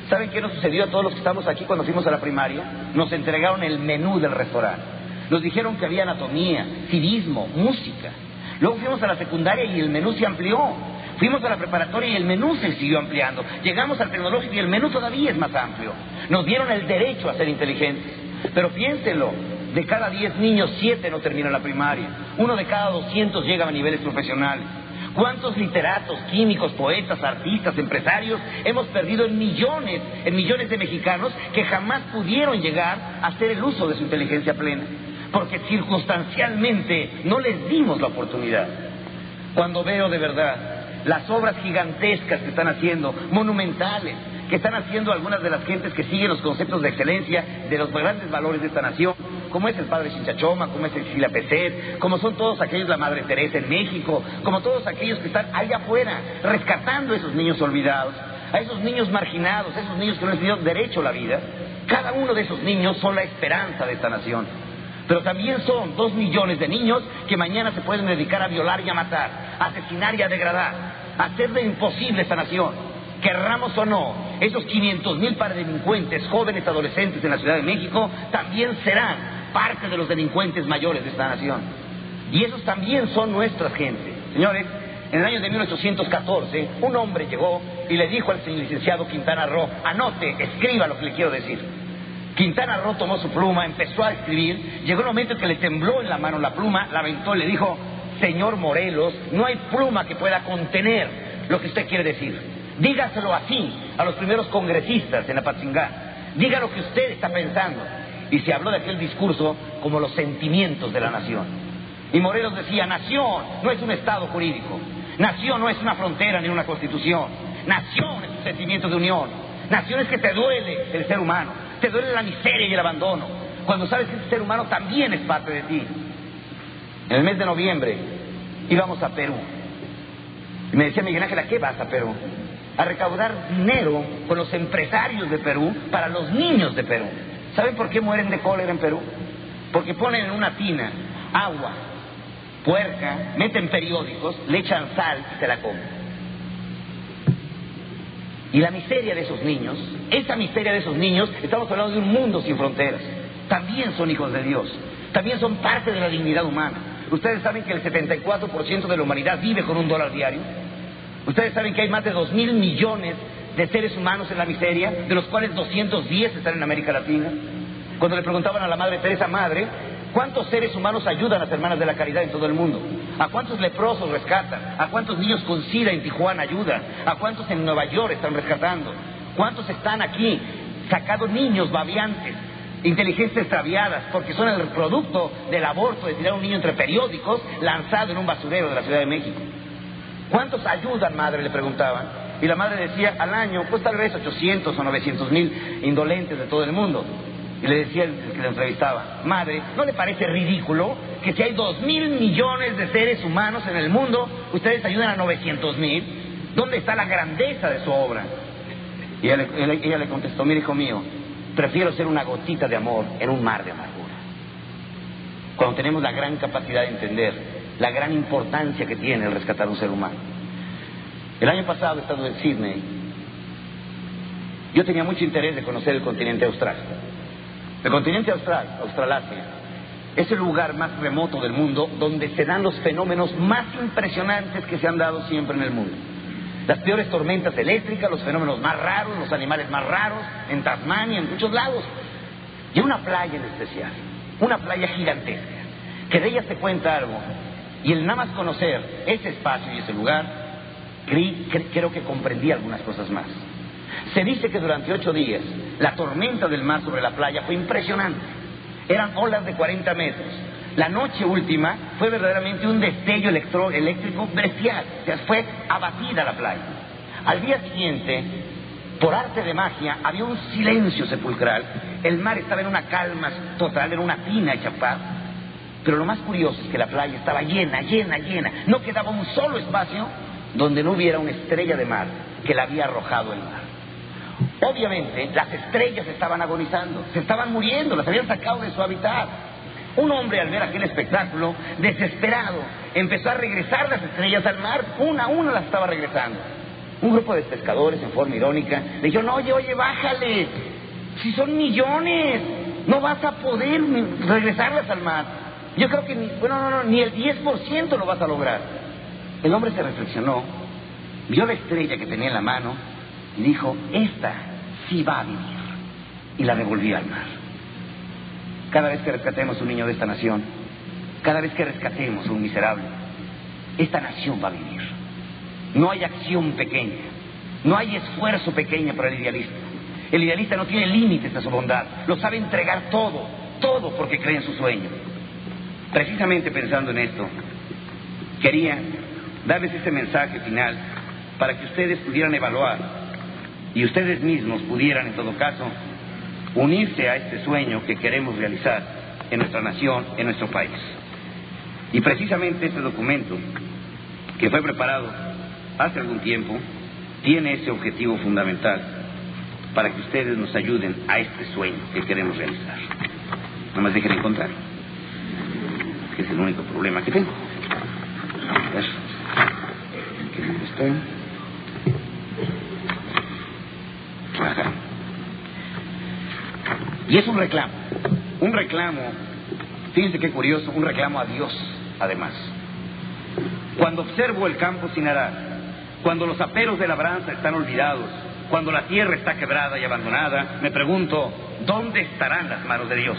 ¿Saben qué nos sucedió a todos los que estamos aquí cuando fuimos a la primaria? Nos entregaron el menú del restaurante. Nos dijeron que había anatomía, civismo, música. Luego fuimos a la secundaria y el menú se amplió. Fuimos a la preparatoria y el menú se siguió ampliando. Llegamos al tecnológico y el menú todavía es más amplio. Nos dieron el derecho a ser inteligentes. Pero piénsenlo, de cada 10 niños, 7 no terminan la primaria. Uno de cada 200 llega a niveles profesionales. ¿Cuántos literatos, químicos, poetas, artistas, empresarios hemos perdido en millones, en millones de mexicanos que jamás pudieron llegar a hacer el uso de su inteligencia plena? Porque circunstancialmente no les dimos la oportunidad. Cuando veo de verdad las obras gigantescas que están haciendo, monumentales, que están haciendo algunas de las gentes que siguen los conceptos de excelencia, de los grandes valores de esta nación, como es el padre Chinchachoma, como es el Sila como son todos aquellos, la Madre Teresa en México, como todos aquellos que están allá afuera, rescatando a esos niños olvidados, a esos niños marginados, a esos niños que no han tenido derecho a la vida. Cada uno de esos niños son la esperanza de esta nación. Pero también son dos millones de niños que mañana se pueden dedicar a violar y a matar, a asesinar y a degradar, a hacer de imposible esta nación querramos o no, esos 500 mil delincuentes, jóvenes adolescentes en la Ciudad de México, también serán parte de los delincuentes mayores de esta nación. Y esos también son nuestras gentes. Señores, en el año de 1814, un hombre llegó y le dijo al licenciado Quintana Roo, anote, escriba lo que le quiero decir. Quintana Roo tomó su pluma, empezó a escribir, llegó el momento en que le tembló en la mano la pluma, la aventó y le dijo, señor Morelos, no hay pluma que pueda contener lo que usted quiere decir. Dígaselo así a los primeros congresistas en Apatzingán. Diga lo que usted está pensando. Y se habló de aquel discurso como los sentimientos de la nación. Y Morelos decía, nación no es un estado jurídico. Nación no es una frontera ni una constitución. Nación es un sentimiento de unión. Nación es que te duele el ser humano. Te duele la miseria y el abandono. Cuando sabes que ese ser humano también es parte de ti. En el mes de noviembre íbamos a Perú. Y me decía Miguel Ángel, ¿a qué vas a Perú? A recaudar dinero con los empresarios de Perú para los niños de Perú. ¿Saben por qué mueren de cólera en Perú? Porque ponen en una tina agua, puerca, meten periódicos, le echan sal y se la comen. Y la miseria de esos niños, esa miseria de esos niños, estamos hablando de un mundo sin fronteras. También son hijos de Dios, también son parte de la dignidad humana. Ustedes saben que el 74% de la humanidad vive con un dólar diario. Ustedes saben que hay más de 2 mil millones de seres humanos en la miseria, de los cuales 210 están en América Latina. Cuando le preguntaban a la Madre Teresa, Madre, ¿cuántos seres humanos ayudan a las hermanas de la caridad en todo el mundo? ¿A cuántos leprosos rescatan? ¿A cuántos niños con SIDA en Tijuana ayudan? ¿A cuántos en Nueva York están rescatando? ¿Cuántos están aquí sacados niños babiantes, inteligencias extraviadas, porque son el producto del aborto de tirar un niño entre periódicos lanzado en un basurero de la Ciudad de México? ¿Cuántos ayudan, madre? Le preguntaban. Y la madre decía, al año, pues tal vez 800 o 900 mil indolentes de todo el mundo. Y le decía el que le entrevistaba, madre, ¿no le parece ridículo que si hay dos mil millones de seres humanos en el mundo, ustedes ayudan a 900 mil? ¿Dónde está la grandeza de su obra? Y ella le, contestó, mire hijo mío, prefiero ser una gotita de amor en un mar de amargura. Cuando tenemos la gran capacidad de entender la gran importancia que tiene el rescatar un ser humano. El año pasado he estado en Sydney. Yo tenía mucho interés de conocer el continente austral. El continente austral, Australasia, es el lugar más remoto del mundo donde se dan los fenómenos más impresionantes que se han dado siempre en el mundo. Las peores tormentas eléctricas, los fenómenos más raros, los animales más raros, en Tasmania, en muchos lados. Y una playa en especial, una playa gigantesca, que de ella se cuenta algo. Y el nada más conocer ese espacio y ese lugar, creo que comprendí algunas cosas más. Se dice que durante ocho días la tormenta del mar sobre la playa fue impresionante. Eran olas de 40 metros. La noche última fue verdaderamente un destello eléctrico bestial. O sea, fue abatida la playa. Al día siguiente, por arte de magia, había un silencio sepulcral. El mar estaba en una calma total, en una tina hecha paz. Pero lo más curioso es que la playa estaba llena, llena, llena. No quedaba un solo espacio donde no hubiera una estrella de mar que la había arrojado el mar. Obviamente, las estrellas estaban agonizando, se estaban muriendo, las habían sacado de su hábitat. Un hombre al ver aquel espectáculo, desesperado, empezó a regresar las estrellas al mar, una a una las estaba regresando. Un grupo de pescadores en forma irónica le dijeron, oye, oye, bájale, si son millones, no vas a poder regresarlas al mar. Yo creo que bueno, no, no, ni el 10% lo vas a lograr. El hombre se reflexionó, vio la estrella que tenía en la mano y dijo, esta sí va a vivir. Y la devolvió al mar. Cada vez que rescatemos un niño de esta nación, cada vez que rescatemos un miserable, esta nación va a vivir. No hay acción pequeña, no hay esfuerzo pequeño para el idealista. El idealista no tiene límites a su bondad, lo sabe entregar todo, todo porque cree en su sueño. Precisamente pensando en esto, quería darles este mensaje final para que ustedes pudieran evaluar y ustedes mismos pudieran, en todo caso, unirse a este sueño que queremos realizar en nuestra nación, en nuestro país. Y precisamente este documento, que fue preparado hace algún tiempo, tiene ese objetivo fundamental para que ustedes nos ayuden a este sueño que queremos realizar. No más dejen encontrar, que es el único problema que tengo. A ver, ¿qué estoy? Y es un reclamo, un reclamo, fíjense qué curioso, un reclamo a Dios, además. Cuando observo el campo sin arar, cuando los aperos de labranza están olvidados, Cuando la tierra está quebrada y abandonada, me pregunto, ¿dónde estarán las manos de Dios?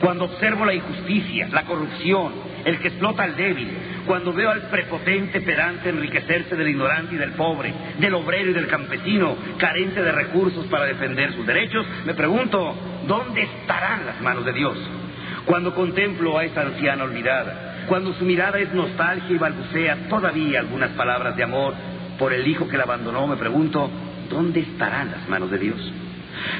Cuando observo la injusticia, la corrupción, el que explota al débil, cuando veo al prepotente pedante enriquecerse del ignorante y del pobre, del obrero y del campesino, carente de recursos para defender sus derechos, me pregunto, ¿dónde estarán las manos de Dios? Cuando contemplo a esa anciana olvidada, cuando su mirada es nostalgia y balbucea todavía algunas palabras de amor por el hijo que la abandonó, me pregunto, ¿dónde estarán las manos de Dios?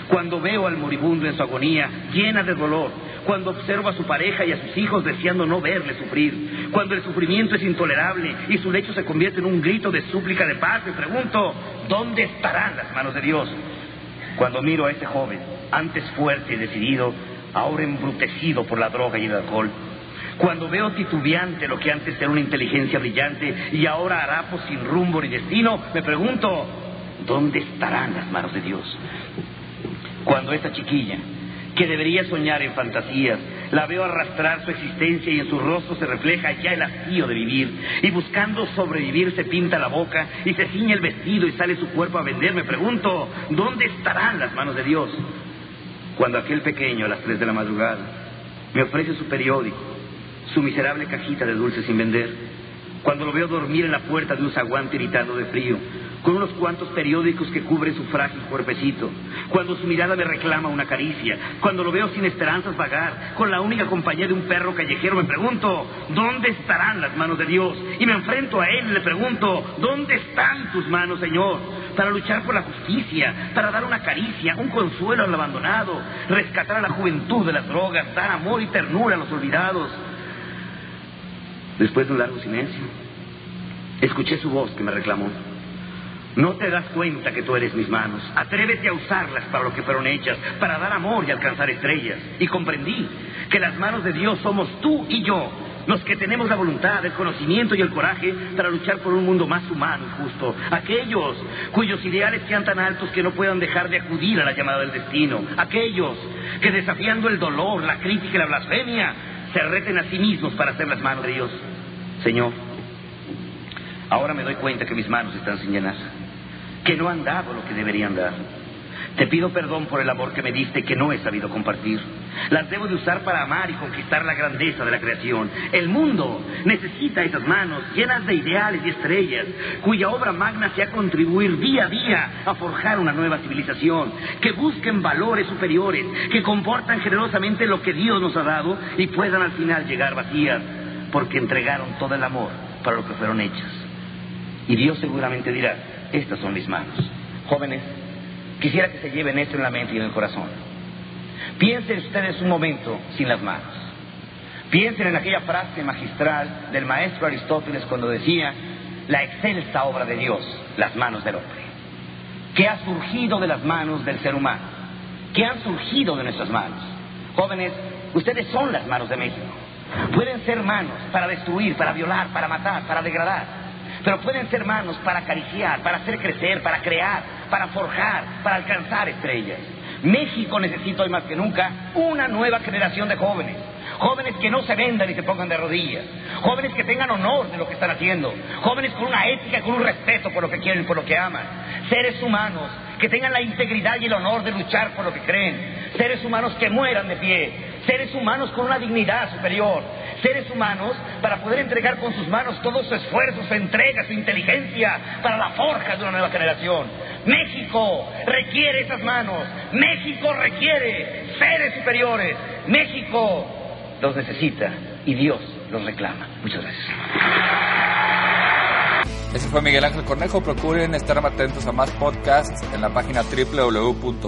Cuando veo al moribundo en su agonía, llena de dolor, cuando observo a su pareja y a sus hijos deseando no verle sufrir, cuando el sufrimiento es intolerable y su lecho se convierte en un grito de súplica de paz, me pregunto, ¿dónde estarán las manos de Dios? Cuando miro a ese joven, antes fuerte y decidido, ahora embrutecido por la droga y el alcohol, cuando veo titubeante lo que antes era una inteligencia brillante y ahora harapo sin rumbo ni destino, me pregunto, ¿dónde estarán las manos de Dios? Cuando esa chiquilla, que debería soñar en fantasías, la veo arrastrar su existencia y en su rostro se refleja ya el hastío de vivir, y buscando sobrevivir se pinta la boca y se ciñe el vestido y sale su cuerpo a vender, me pregunto, ¿dónde estarán las manos de Dios? Cuando aquel pequeño a las tres de la madrugada me ofrece su periódico, su miserable cajita de dulces sin vender, cuando lo veo dormir en la puerta de un zaguán tiritando de frío, con unos cuantos periódicos que cubren su frágil cuerpecito, cuando su mirada me reclama una caricia, cuando lo veo sin esperanzas vagar, con la única compañía de un perro callejero, me pregunto, ¿dónde estarán las manos de Dios? Y me enfrento a él y le pregunto, ¿dónde están tus manos, Señor? Para luchar por la justicia, para dar una caricia, un consuelo al abandonado, rescatar a la juventud de las drogas, dar amor y ternura a los olvidados. Después de un largo silencio, escuché su voz que me reclamó. No te das cuenta que tú eres mis manos. Atrévete a usarlas para lo que fueron hechas, para dar amor y alcanzar estrellas. Y comprendí que las manos de Dios somos tú y yo, los que tenemos la voluntad, el conocimiento y el coraje para luchar por un mundo más humano y justo. Aquellos cuyos ideales sean tan altos que no puedan dejar de acudir a la llamada del destino. Aquellos que desafiando el dolor, la crítica y la blasfemia, se reten a sí mismos para hacer las manos de Dios. Señor, ahora me doy cuenta que mis manos están sin llenar, que no han dado lo que deberían dar. Te pido perdón por el amor que me diste que no he sabido compartir. Las debo de usar para amar y conquistar la grandeza de la creación. El mundo necesita esas manos llenas de ideales y estrellas, cuya obra magna sea contribuir día a día a forjar una nueva civilización, que busquen valores superiores, que comportan generosamente lo que Dios nos ha dado y puedan al final llegar vacías, porque entregaron todo el amor para lo que fueron hechas. Y Dios seguramente dirá, estas son mis manos. Jóvenes, Quisiera que se lleven esto en la mente y en el corazón. Piensen ustedes un momento sin las manos. Piensen en aquella frase magistral del maestro Aristóteles cuando decía, la excelsa obra de Dios, las manos del hombre. ¿Qué ha surgido de las manos del ser humano? ¿Qué han surgido de nuestras manos? Jóvenes, ustedes son las manos de México. Pueden ser manos para destruir, para violar, para matar, para degradar. Pero pueden ser manos para acariciar, para hacer crecer, para crear, para forjar, para alcanzar estrellas. México necesita hoy más que nunca una nueva generación de jóvenes. Jóvenes que no se vendan y se pongan de rodillas. Jóvenes que tengan honor de lo que están haciendo. Jóvenes con una ética, con un respeto por lo que quieren, por lo que aman. Seres humanos que tengan la integridad y el honor de luchar por lo que creen. Seres humanos que mueran de pie. Seres humanos con una dignidad superior. Seres humanos para poder entregar con sus manos todo su esfuerzo, su entrega, su inteligencia para la forja de una nueva generación. México requiere esas manos. México requiere seres superiores. México los necesita y Dios los reclama. Muchas gracias. Ese fue Miguel Ángel Cornejo. Procuren estar atentos a más podcasts en la página www.pases.org.